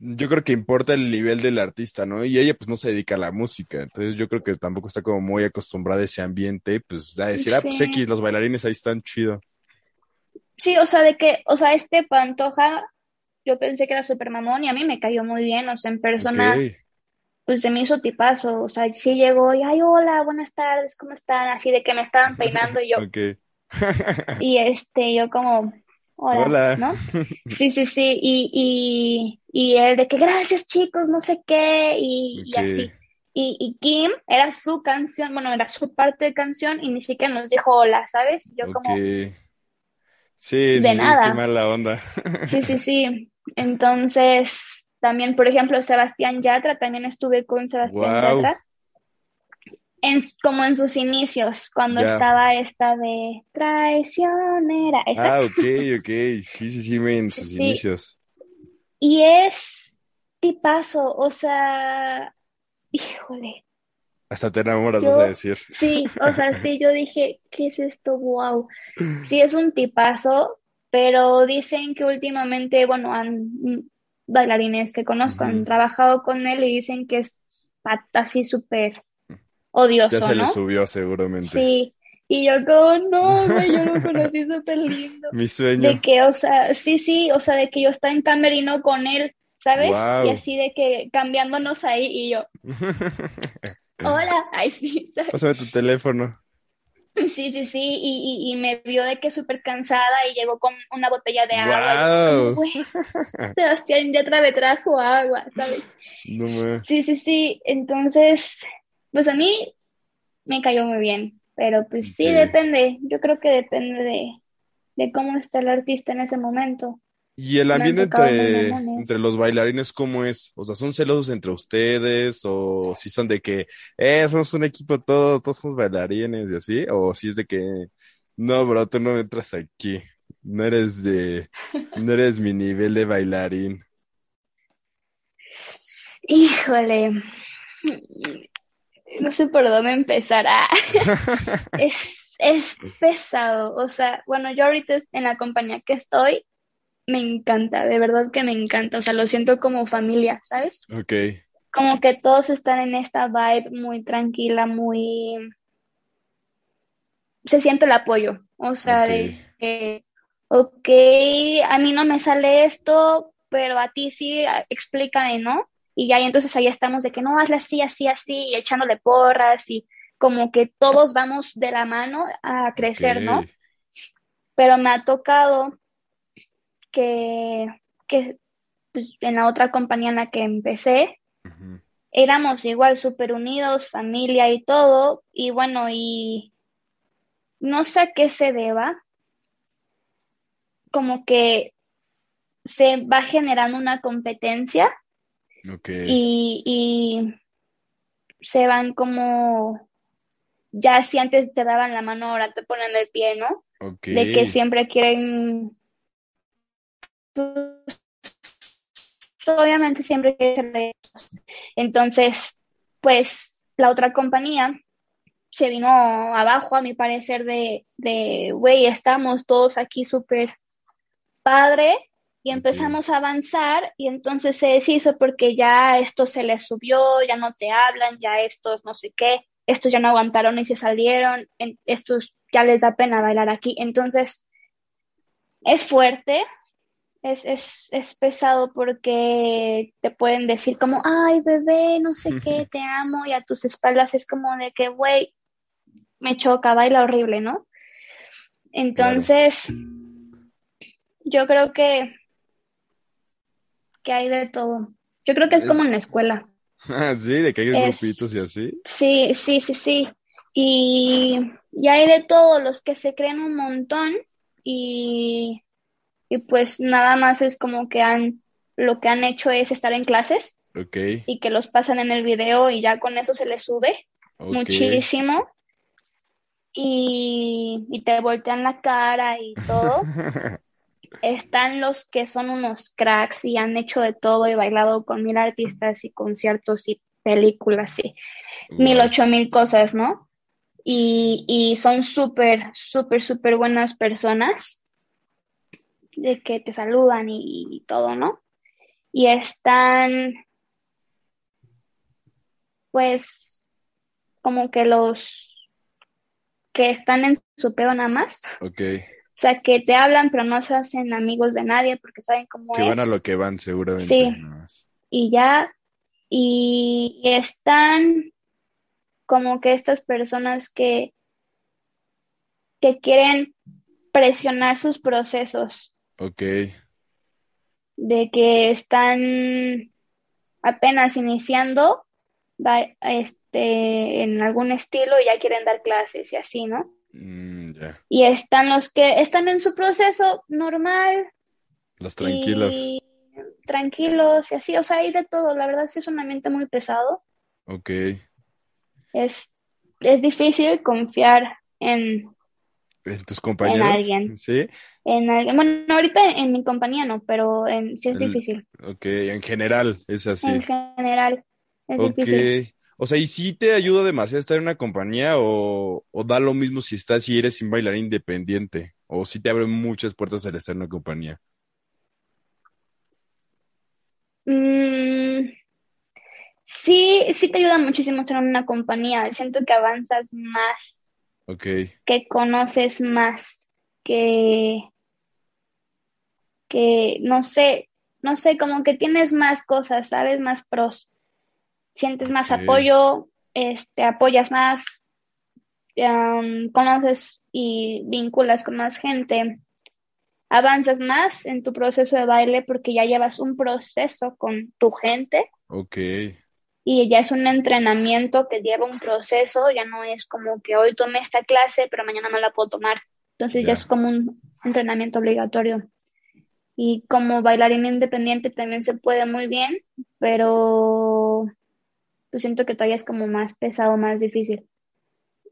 yo creo que importa el nivel del artista, ¿no? Y ella pues no se dedica a la música, entonces yo creo que tampoco está como muy acostumbrada a ese ambiente, pues a decir, ah, pues X, los bailarines ahí están chido. Sí, o sea, de que, o sea, este Pantoja, yo pensé que era super mamón y a mí me cayó muy bien, o sea, en persona, pues se me hizo tipazo, o sea, sí llegó y, ay, hola, buenas tardes, ¿cómo están? Así de que me estaban peinando y yo, y este, yo como, hola, ¿no? Sí, sí, sí, y, y, y él de que gracias chicos, no sé qué, y, así. Y, y, Kim era su canción, bueno, era su parte de canción y ni siquiera nos dijo hola, ¿sabes? Yo como... Sí, de nada. qué mala onda. sí, sí, sí. Entonces, también, por ejemplo, Sebastián Yatra, también estuve con Sebastián Yatra. En, como en sus inicios, cuando estaba esta de traicionera. Ah, ok, ok, sí, sí, sí, en sus inicios. Y es tipazo, o sea, híjole. Hasta te enamoras, vas a decir. Sí, o sea, sí, yo dije, ¿qué es esto? Wow. Sí, es un tipazo, pero dicen que últimamente, bueno, han bailarines que conozco han trabajado con él y dicen que es así súper odioso, Ya se le subió seguramente. Sí, y yo como, no, yo lo conocí súper lindo. Mi sueño. De que, o sea, sí, sí, o sea, de que yo estaba en camerino con él, ¿sabes? Y así de que cambiándonos ahí y yo. Hola, ay sí. ¿sabes? Pásame tu teléfono. Sí, sí, sí, y, y, me vio de que súper cansada y llegó con una botella de agua. Wow. Sebastián ya trae trajo agua, ¿sabes? No me... Sí, sí, sí, entonces, pues a mí me cayó muy bien, pero pues sí, depende, yo creo que depende de, de cómo está el artista en ese momento. ¿Y el ambiente entre, entre los bailarines cómo es? O sea, ¿son celosos entre ustedes? ¿O si son de que, eh, somos un equipo todos, todos somos bailarines y así? ¿O si es de que, no, bro, tú no entras aquí, no eres de, no eres mi nivel de bailarín? Híjole, no sé por dónde empezar. Ah, es, es pesado, o sea, bueno, yo ahorita en la compañía que estoy, me encanta, de verdad que me encanta, o sea, lo siento como familia, ¿sabes? Ok. Como que todos están en esta vibe muy tranquila, muy... Se siente el apoyo, o sea, de que, ok, a mí no me sale esto, pero a ti sí, explícame, ¿no? Y ya, y entonces ahí estamos de que no, hazle así, así, así, y echándole porras, y como que todos vamos de la mano a crecer, ¿no? Pero me ha tocado que, pues, en la otra compañía en la que empecé, éramos igual súper unidos, familia y todo, y bueno, y no sé a qué se deba, como que se va generando una competencia y, y se van como, ya si antes te daban la mano, ahora te ponen de pie, ¿no? De que siempre quieren pues, obviamente siempre retos. Entonces, pues la otra compañía se vino abajo, a mi parecer, de, de güey, estamos todos aquí súper padre y empezamos a avanzar y entonces se deshizo porque ya esto se les subió, ya no te hablan, ya estos no sé qué, estos ya no aguantaron y se salieron, estos ya les da pena bailar aquí. Entonces, es fuerte, es, es, es pesado porque te pueden decir como, ay, bebé, no sé qué, te amo, y a tus espaldas es como de que, güey, me choca, baila horrible, ¿no? Entonces, yo creo que, que hay de todo. Yo creo que es como en la escuela. Ah, sí, de que hay grupitos y así. Sí, sí, sí, sí. Y, y hay de todo, los que se creen un montón y y pues nada más es como que han, lo que han hecho es estar en clases y que los pasan en el video y ya con eso se les sube muchísimo y, y te voltean la cara y todo. Están los que son unos cracks y han hecho de todo y bailado con mil artistas y conciertos y películas y mil ocho mil cosas, ¿no? Y, y son súper, súper, súper buenas personas de que te saludan y, todo, ¿no? Y están, pues, como que los que están en su pedo nada más. Ok. O sea, que te hablan, pero no se hacen amigos de nadie porque saben cómo que van a lo que van, seguramente. Sí. Y ya, y, están como que estas personas que, que quieren presionar sus procesos. Ok. De que están apenas iniciando este, en algún estilo y ya quieren dar clases y así, ¿no? Mm, y están los que están en su proceso normal. Los tranquilos. tranquilos y así, o sea, hay de todo, la verdad es un ambiente muy pesado. Ok. Es, es difícil confiar en, en tus compañeros. En alguien. Sí. En alguien. Bueno, ahorita en, mi compañía no, pero en, sí es difícil. Ok, en general es así. En general es difícil. O sea, ¿y si te ayuda demasiado estar en una compañía o, o da lo mismo si estás y eres sin bailar independiente? ¿O si te abre muchas puertas al estar en una compañía? Mm, sí, sí te ayuda muchísimo estar en una compañía. Siento que avanzas más. Ok. Que conoces más. Que, que no sé, no sé, como que tienes más cosas, ¿sabes? Más pros sientes más apoyo, este, apoyas más, conoces y vinculas con más gente, avanzas más en tu proceso de baile porque ya llevas un proceso con tu gente. Ok. Y ya es un entrenamiento que lleva un proceso, ya no es como que hoy tomé esta clase, pero mañana no la puedo tomar. Entonces ya es como un entrenamiento obligatorio. Y como bailarín independiente también se puede muy bien, pero pues siento que todavía es como más pesado, más difícil.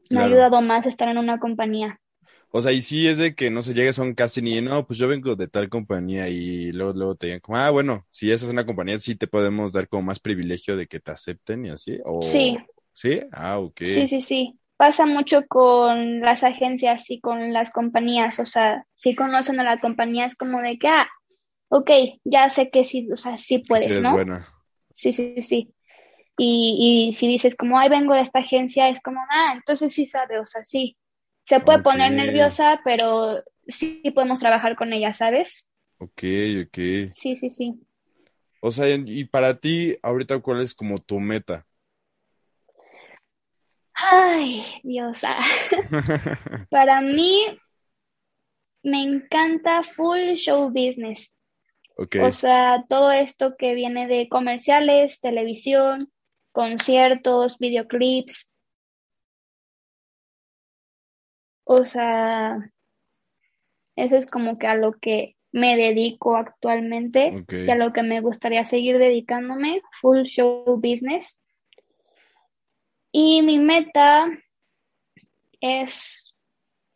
Me ha ayudado más estar en una compañía. O sea, y sí es de que no se llegues a un casting y no, pues yo vengo de tal compañía y luego, luego te digan como, ah, bueno, si esa es una compañía, sí te podemos dar como más privilegio de que te acepten y así. O... Sí. ¿Sí? Ah, ok. Sí, sí, sí. Pasa mucho con las agencias y con las compañías. O sea, si conocen a la compañía es como de que, ah, ok, ya sé que sí, o sea, sí puedes, sí, ¿no? Buena. Sí, sí, sí. Y, y si dices como, ay, vengo de esta agencia, es como, ah, entonces sí sabe, o sea, sí. Se puede poner nerviosa, pero sí podemos trabajar con ella, ¿sabes? Ok, ok. Sí, sí, sí. O sea, y para ti, ahorita, ¿cuál es como tu meta? Ay, Diosa. para mí, me encanta full show business. Okay. O sea, todo esto que viene de comerciales, televisión, conciertos, videoclips. O sea, eso es como que a lo que me dedico actualmente y a lo que me gustaría seguir dedicándome, full show business. Y mi meta es,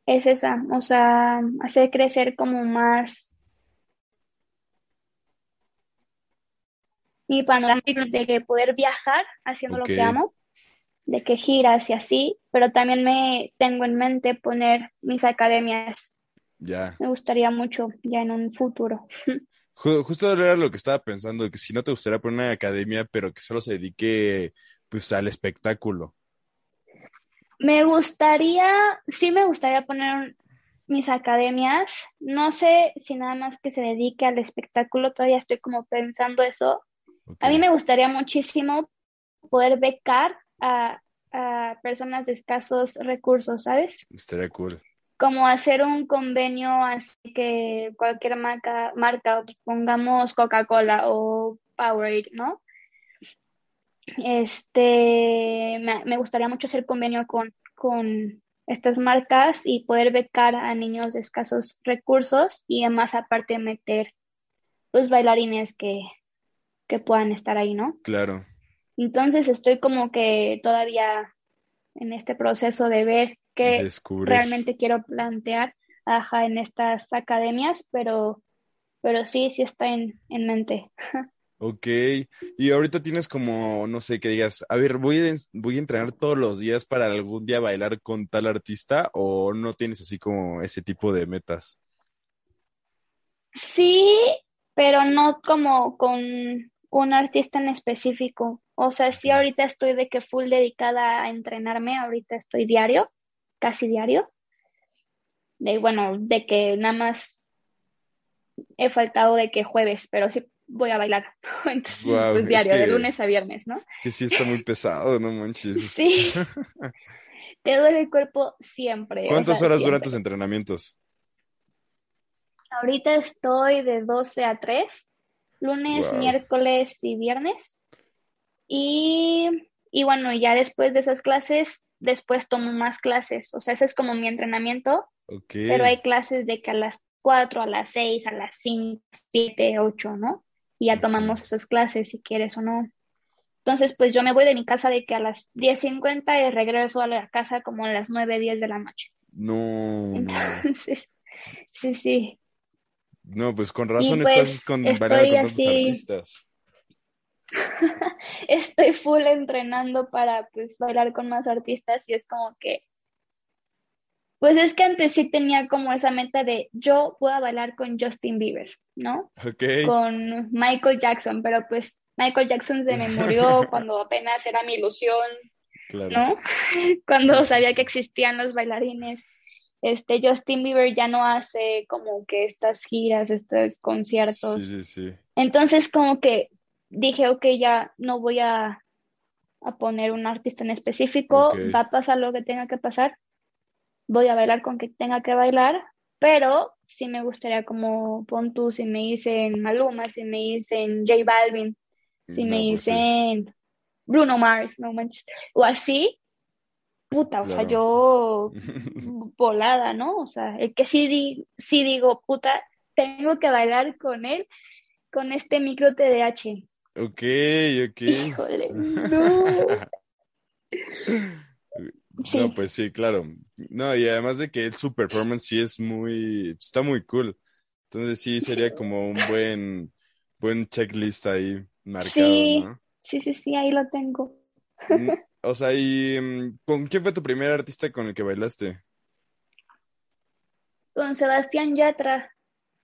es esa, o sea, hacer crecer como más mi panorama de que poder viajar haciendo lo que amo, de que giras y así, pero también me tengo en mente poner mis academias. Ya. Me gustaría mucho ya en un futuro. Justo era lo que estaba pensando, que si no te gustaría poner una academia, pero que solo se dedique pues al espectáculo. Me gustaría, sí me gustaría poner mis academias. No sé si nada más que se dedique al espectáculo, todavía estoy como pensando eso, a mí me gustaría muchísimo poder becar a, personas de escasos recursos, ¿sabes? Estaría cool. Como hacer un convenio así que cualquier marca, marca pongamos Coca-Cola o Powerade, ¿no? Este, me, gustaría mucho hacer convenio con, con estas marcas y poder becar a niños de escasos recursos y además aparte meter los bailarines que, que puedan estar ahí, ¿no? Claro. Entonces estoy como que todavía en este proceso de ver qué realmente quiero plantear ajá, en estas academias, pero, pero sí, sí está en, en mente. Ok, y ahorita tienes como, no sé, que digas, a ver, voy a, voy a entrenar todos los días para algún día bailar con tal artista o no tienes así como ese tipo de metas? Sí, pero no como con un artista en específico. O sea, sí ahorita estoy de que full dedicada a entrenarme, ahorita estoy diario, casi diario. De, bueno, de que nada más he faltado de que jueves, pero sí voy a bailar. Entonces, pues diario, de lunes a viernes, ¿no? Que sí está muy pesado, no manches. Sí. Te duele el cuerpo siempre. ¿Cuántas horas duran tus entrenamientos? Ahorita estoy de 12 a 3 lunes, miércoles y viernes. Y, y bueno, ya después de esas clases, después tomo más clases. O sea, ese es como mi entrenamiento. Pero hay clases de que a las 4, a las 6, a las 5, 7, 8, ¿no? y ya tomamos esas clases si quieres o no. Entonces, pues yo me voy de mi casa de que a las 10.50 y regreso a la casa como a las 9, 10 de la noche. No. Entonces, sí, sí. No, pues con razón estás pues, con, estoy con así... artistas. estoy full entrenando para pues bailar con más artistas y es como que pues es que antes sí tenía como esa meta de yo puedo bailar con Justin Bieber, ¿no? Con Michael Jackson, pero pues Michael Jackson se me murió cuando apenas era mi ilusión, ¿no? cuando sabía que existían los bailarines. Este Justin Bieber ya no hace como que estas giras, estos conciertos. Sí, sí, sí. Entonces como que dije, ok, ya no voy a, a poner un artista en específico, va a pasar lo que tenga que pasar, voy a bailar con que tenga que bailar, pero sí me gustaría como pon tú, si me dicen Maluma, si me dicen J Balvin, si me pues dicen Bruno Mars, no manches, o así, puta, o sea, yo volada, ¿no? O sea, el que sí, sí digo, puta, tengo que bailar con él, con este micro TDH. Ok, ok. Híjole, no. No, pues sí, claro. No, y además de que su performance sí es muy, está muy cool. Entonces sí sería como un buen, buen checklist ahí marcado, sí, Sí, sí, sí, ahí lo tengo. O sea, ¿y mm, con quién fue tu primer artista con el que bailaste? Con Sebastián Yatra.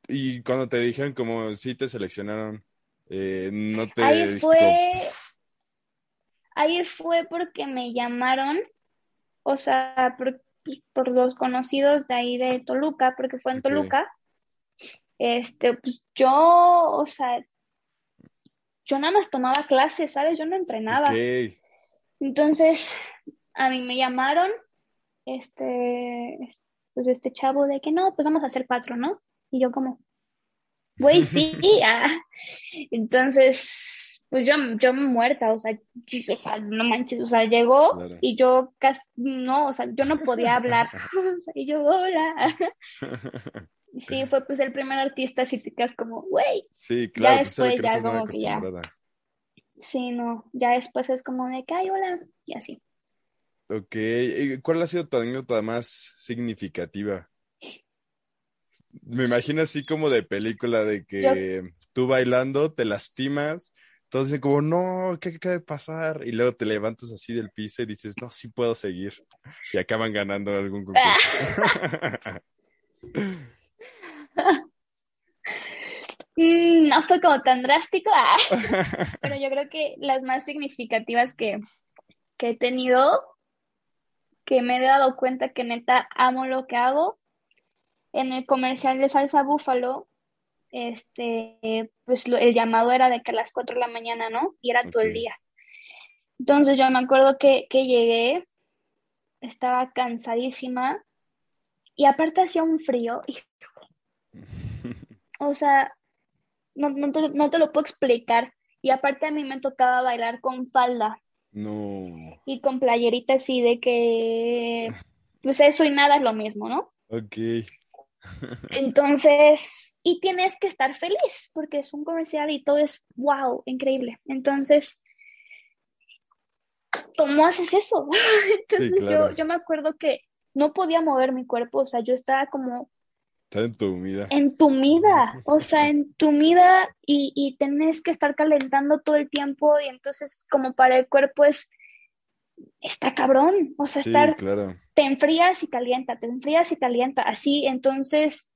Y cuando te dijeron como sí te seleccionaron, eh, no te... Ahí fue... Ahí fue porque me llamaron o sea, por, los conocidos de ahí de Toluca, porque fue en Toluca, este, pues yo, o sea, yo nada más tomaba clases, ¿sabes? Yo no entrenaba. Entonces, a mí me llamaron, este, pues este chavo de que no, pues vamos a hacer cuatro, ¿no? Y yo como, güey, sí, ah. Entonces, pues yo, yo muerta, o sea, o sea, no manches, o sea, llegó y yo casi, no, o sea, yo no podía hablar, o sea, y yo, hola. Sí, fue pues el primer artista, así te quedas como, güey. Sí, claro. Ya pues, después, ya como que ya. Sí, no, ya después es como de que, ay, hola, y así. Ok, ¿cuál ha sido tu anécdota más significativa? Me imagino así como de película de que tú bailando te lastimas todos dicen como, no, ¿qué acaba de pasar? Y luego te levantas así del piso y dices, no, sí puedo seguir. Y acaban ganando algún concurso. Mm, no fue como tan drástico, ah. pero yo creo que las más significativas que, que he tenido, que me he dado cuenta que neta amo lo que hago, en el comercial de salsa búfalo, este, pues el llamado era de que a las 4 de la mañana, ¿no? Y era todo el día. Entonces yo me acuerdo que, llegué, estaba cansadísima y aparte hacía un frío. o sea, no, no, te, no te lo puedo explicar. Y aparte a mí me tocaba bailar con falda. No. Y con playerita así de que, pues eso y nada es lo mismo, ¿no? Ok. Entonces, y tienes que estar feliz porque es un comercial y todo es wow, increíble. Entonces, ¿cómo haces eso? Entonces yo, yo me acuerdo que no podía mover mi cuerpo, o sea, yo estaba como... Está entumida. Entumida, o sea, entumida y, y tenés que estar calentando todo el tiempo y entonces como para el cuerpo es está cabrón, o sea, estar, te enfrías y calienta, te enfrías y calienta, así, entonces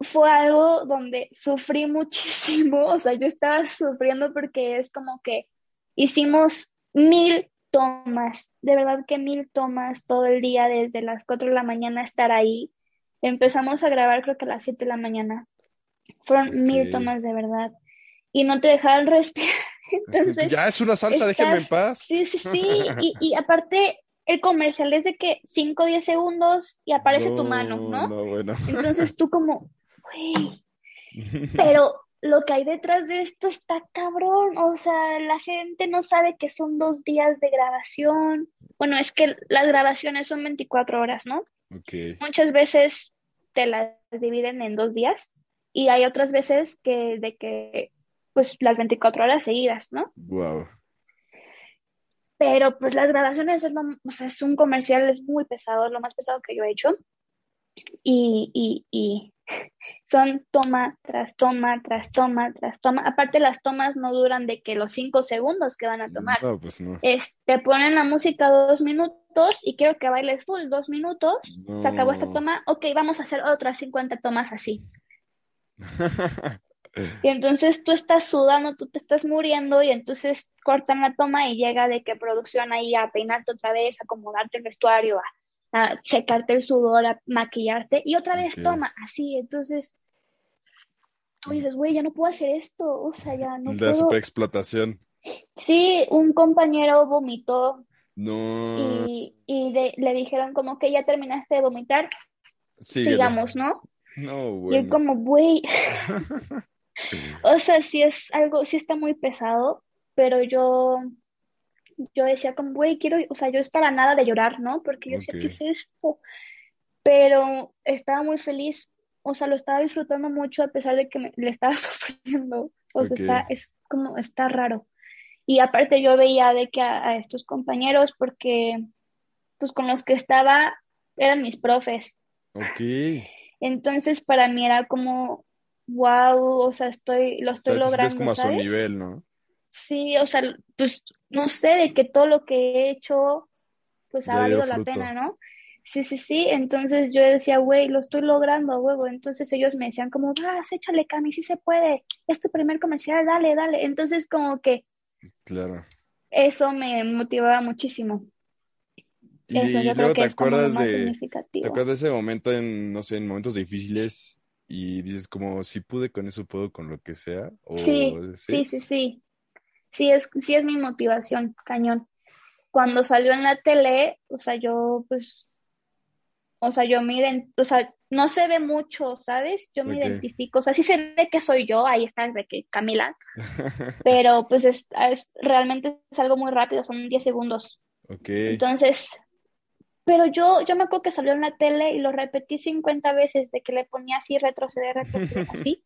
fue algo donde sufrí muchísimo, o sea, yo estaba sufriendo porque es como que hicimos mil tomas, de verdad que mil tomas todo el día, desde las 4 de la mañana estar ahí. Empezamos a grabar creo que a las 7 de la mañana. Fueron mil tomas de verdad. Y no te dejaban respirar. Entonces, ya es una salsa, déjenme en paz. Sí, sí, sí. y, y aparte, el comercial es de que 5 o 10 segundos y aparece tu mano, ¿no? no bueno. Entonces tú como, pero lo que hay detrás de esto está cabrón. O sea, la gente no sabe que son dos días de grabación. Bueno, es que las grabaciones son 24 horas, ¿no? Muchas veces te las dividen en dos días y hay otras veces que de que pues las 24 horas seguidas, ¿no? Wow. Pero pues las grabaciones es, o sea, es un comercial, es muy pesado, es lo más pesado que yo he hecho. Y, y, y son toma tras toma, tras toma, tras toma. Aparte las tomas no duran de que los cinco segundos que van a tomar. No, pues no. te ponen la música dos minutos y quiero que bailes full dos minutos. Se acabó esta toma. Ok, vamos a hacer otras 50 tomas así. Y entonces tú estás sudando, tú te estás muriendo y entonces cortan la toma y llega de que producción ahí a peinarte otra vez, a acomodarte el vestuario, a, a secarte el sudor, a maquillarte y otra vez toma, así. Entonces tú dices, güey, ya no puedo hacer esto, o sea, ya no La superexplotación. Sí, un compañero vomitó. No. Y, y le dijeron como que ya terminaste de vomitar, sigamos, ¿no? No, güey. Y como, güey. o sea, sí es algo, sí está muy pesado, pero yo, yo decía como, güey, quiero, o sea, yo es para nada de llorar, ¿no? Porque yo sé ¿qué es esto? Pero estaba muy feliz, o sea, lo estaba disfrutando mucho a pesar de que me, le estaba sufriendo. O sea, está, es como, está raro. Y aparte yo veía de que a, a, estos compañeros, porque pues con los que estaba eran mis profes. Ok. Entonces para mí era como, wow, o sea, estoy, lo estoy logrando. como a su nivel, ¿no? Sí, o sea, pues no sé, de que todo lo que he hecho, pues ha valido la pena, ¿no? Sí, sí, sí, entonces yo decía, güey, lo estoy logrando, huevo. Entonces ellos me decían como, vas, échale, Cami, sí se puede, es tu primer comercial, dale, dale. Entonces como que... Claro. Eso me motivaba muchísimo. Y, luego te acuerdas de, te acuerdas de ese momento en, no sé, en momentos difíciles y dices como, si pude con eso, puedo con lo que sea. sí, sí, sí, sí. Sí es, sí es mi motivación, cañón. Cuando salió en la tele, o sea, yo pues, o sea, yo me identifico, o sea, no se ve mucho, ¿sabes? Yo me identifico, o sea, sí se ve que soy yo, ahí está, de que Camila, pero pues es, es, realmente es algo muy rápido, son 10 segundos. Okay. Entonces, pero yo, yo me acuerdo que salió en la tele y lo repetí 50 veces de que le ponía así, retroceder, retroceder, así.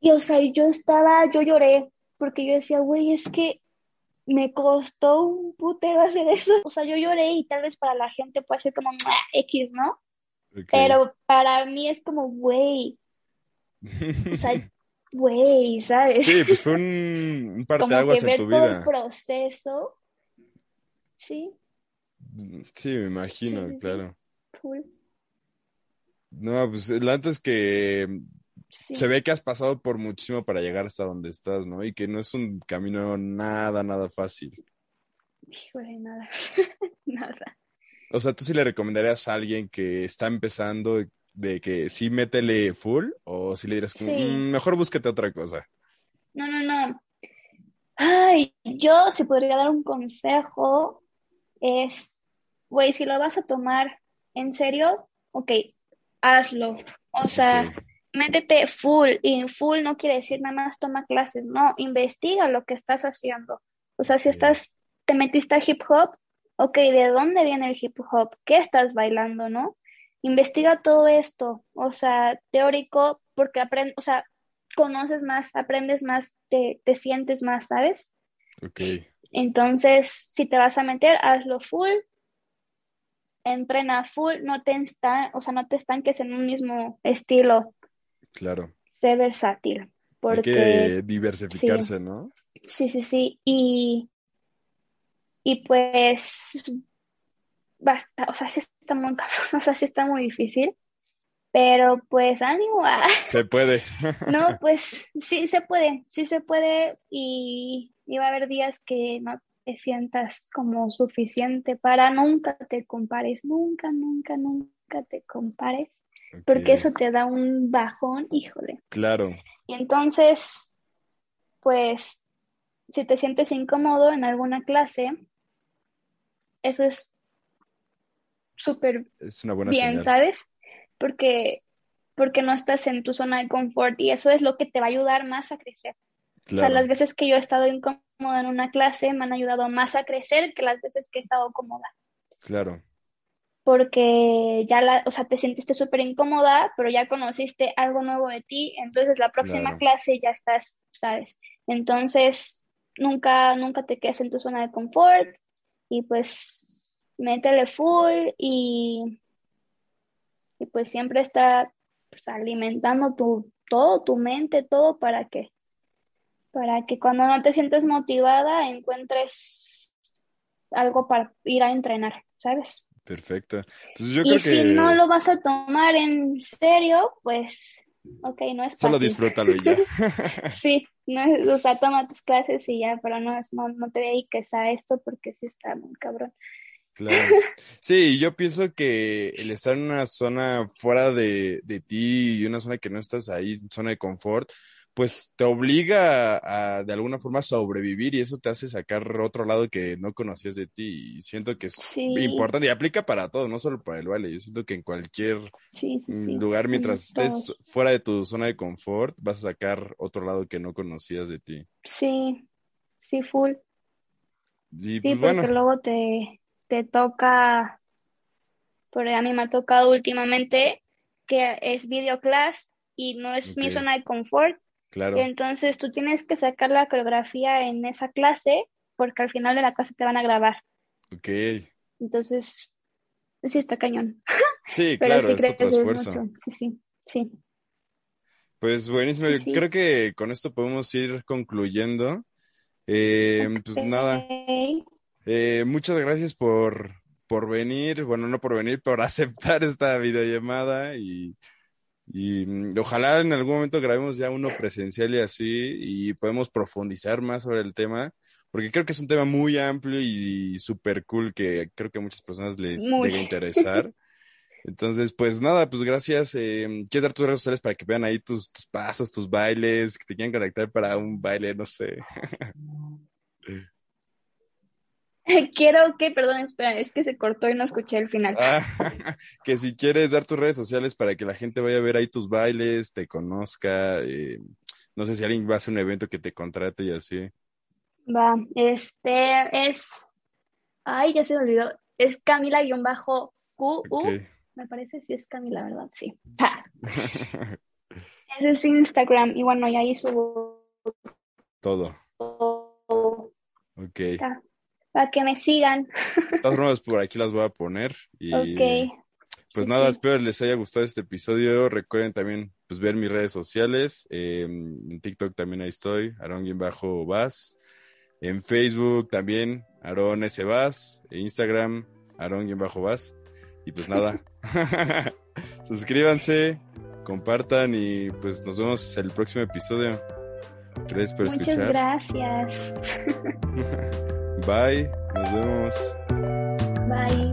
Y o sea, yo estaba, yo lloré, porque yo decía, güey, es que me costó un putero hacer eso. O sea, yo lloré y tal vez para la gente puede ser como X, ¿no? Pero para mí es como, güey. O sea, güey, ¿sabes? Sí, pues fue un, un parteaguas en tu vida. Todo el proceso. Sí. Sí, me imagino, claro. No, pues la neta se ve que has pasado por muchísimo para llegar hasta donde estás, ¿no? Y que no es un camino nada, nada fácil. Híjole, nada, nada. O sea, ¿tú sí le recomendarías a alguien que está empezando de que sí métele full o si le dirás como, mm, mejor búsquete otra cosa? No, no, no. Ay, yo si podría dar un consejo es güey, si lo vas a tomar en serio, ok, hazlo. O sea, métete full, y full no quiere decir nada más toma clases, no, investiga lo que estás haciendo. O sea, si estás, te metiste a hip hop, ok, ¿de dónde viene el hip hop? ¿Qué estás bailando, no? Investiga todo esto, o sea, teórico, porque aprendes, o sea, conoces más, aprendes más, te, te sientes más, ¿sabes? Ok. Entonces, si te vas a meter, hazlo full, entrena full, no te o sea, no te estanques en un mismo estilo. Claro. Sé versátil. Porque, Hay que diversificarse, ¿no? Sí, sí, sí. Y, y pues basta, o sea, sí está muy o sea, sí está muy difícil. Pero pues ánimo. Se puede. no, pues sí se puede, sí se puede y, y va a haber días que no te sientas como suficiente para nunca te compares, nunca, nunca, nunca te compares, porque eso te da un bajón, híjole. Claro. Y entonces, pues, si te sientes incómodo en alguna clase, eso es súper bien, ¿sabes? Porque, porque no estás en tu zona de confort y eso es lo que te va a ayudar más a crecer. O sea, las veces que yo he estado incómoda en una clase me han ayudado más a crecer que las veces que he estado cómoda. Claro. Porque ya la, o sea, te sentiste súper incómoda, pero ya conociste algo nuevo de ti, entonces la próxima clase ya estás, ¿sabes? Entonces, nunca, nunca te quedes en tu zona de confort y pues métele full y, y pues siempre está pues, alimentando tu, todo, tu mente, todo para que, para que cuando no te sientes motivada encuentres algo para ir a entrenar, ¿sabes? Perfecto. Pues y si no lo vas a tomar en serio, pues, ok, no es Solo disfrútalo y ya. sí, no o sea, toma tus clases y ya, pero no, no, no te dediques a esto porque sí está muy cabrón. Claro. Sí, yo pienso que el estar en una zona fuera de, de ti y una zona que no estás ahí, zona de confort, pues te obliga a, de alguna forma sobrevivir y eso te hace sacar otro lado que no conocías de ti y siento que es importante y aplica para todo, no solo para el baile, yo siento que en cualquier lugar mientras estés fuera de tu zona de confort vas a sacar otro lado que no conocías de ti. Sí, sí, full. sí, pues, porque luego te, te toca, porque a mí me ha tocado últimamente que es videoclass y no es mi zona de confort Claro. Entonces tú tienes que sacar la coreografía en esa clase porque al final de la clase te van a grabar. Ok. Entonces, sí está cañón. Sí, claro, es otro esfuerzo. Sí, sí, sí. Pues buenísimo, creo que con esto podemos ir concluyendo. Eh, Pues nada, eh, muchas gracias por, por venir, bueno, no por venir, por aceptar esta videollamada y y mm, ojalá en algún momento grabemos ya uno presencial y así y podemos profundizar más sobre el tema, porque creo que es un tema muy amplio y súper cool que creo que a muchas personas les debe interesar. Entonces, pues nada, pues gracias. Eh, ¿Quieres dar tus redes sociales para que vean ahí tus, tus pasos, tus bailes, que te quieran conectar para un baile, no sé? Quiero que, perdón, espera, es que se cortó y no escuché el final. Ah, que si quieres dar tus redes sociales para que la gente vaya a ver ahí tus bailes, te conozca, eh, no sé si alguien va a hacer un evento que te contrate y así. Va, este es, ay, ya se me olvidó, es Camila-QU, me parece si es Camila, ¿verdad? Sí. Ese es Instagram y bueno, y ahí subo todo. todo. Ok para que me sigan. De todas formas, por aquí las voy a poner. Y pues nada, espero les haya gustado este episodio. Recuerden también pues, ver mis redes sociales. Em, en TikTok también ahí estoy, Aaron-Vaz. En Facebook también, Aaron S. Vaz. En Instagram, Aaron-Vaz. Y pues nada, suscríbanse, compartan y pues nos vemos el próximo episodio. Gracias por Muchas gracias. Bye, nos vemos. Bye.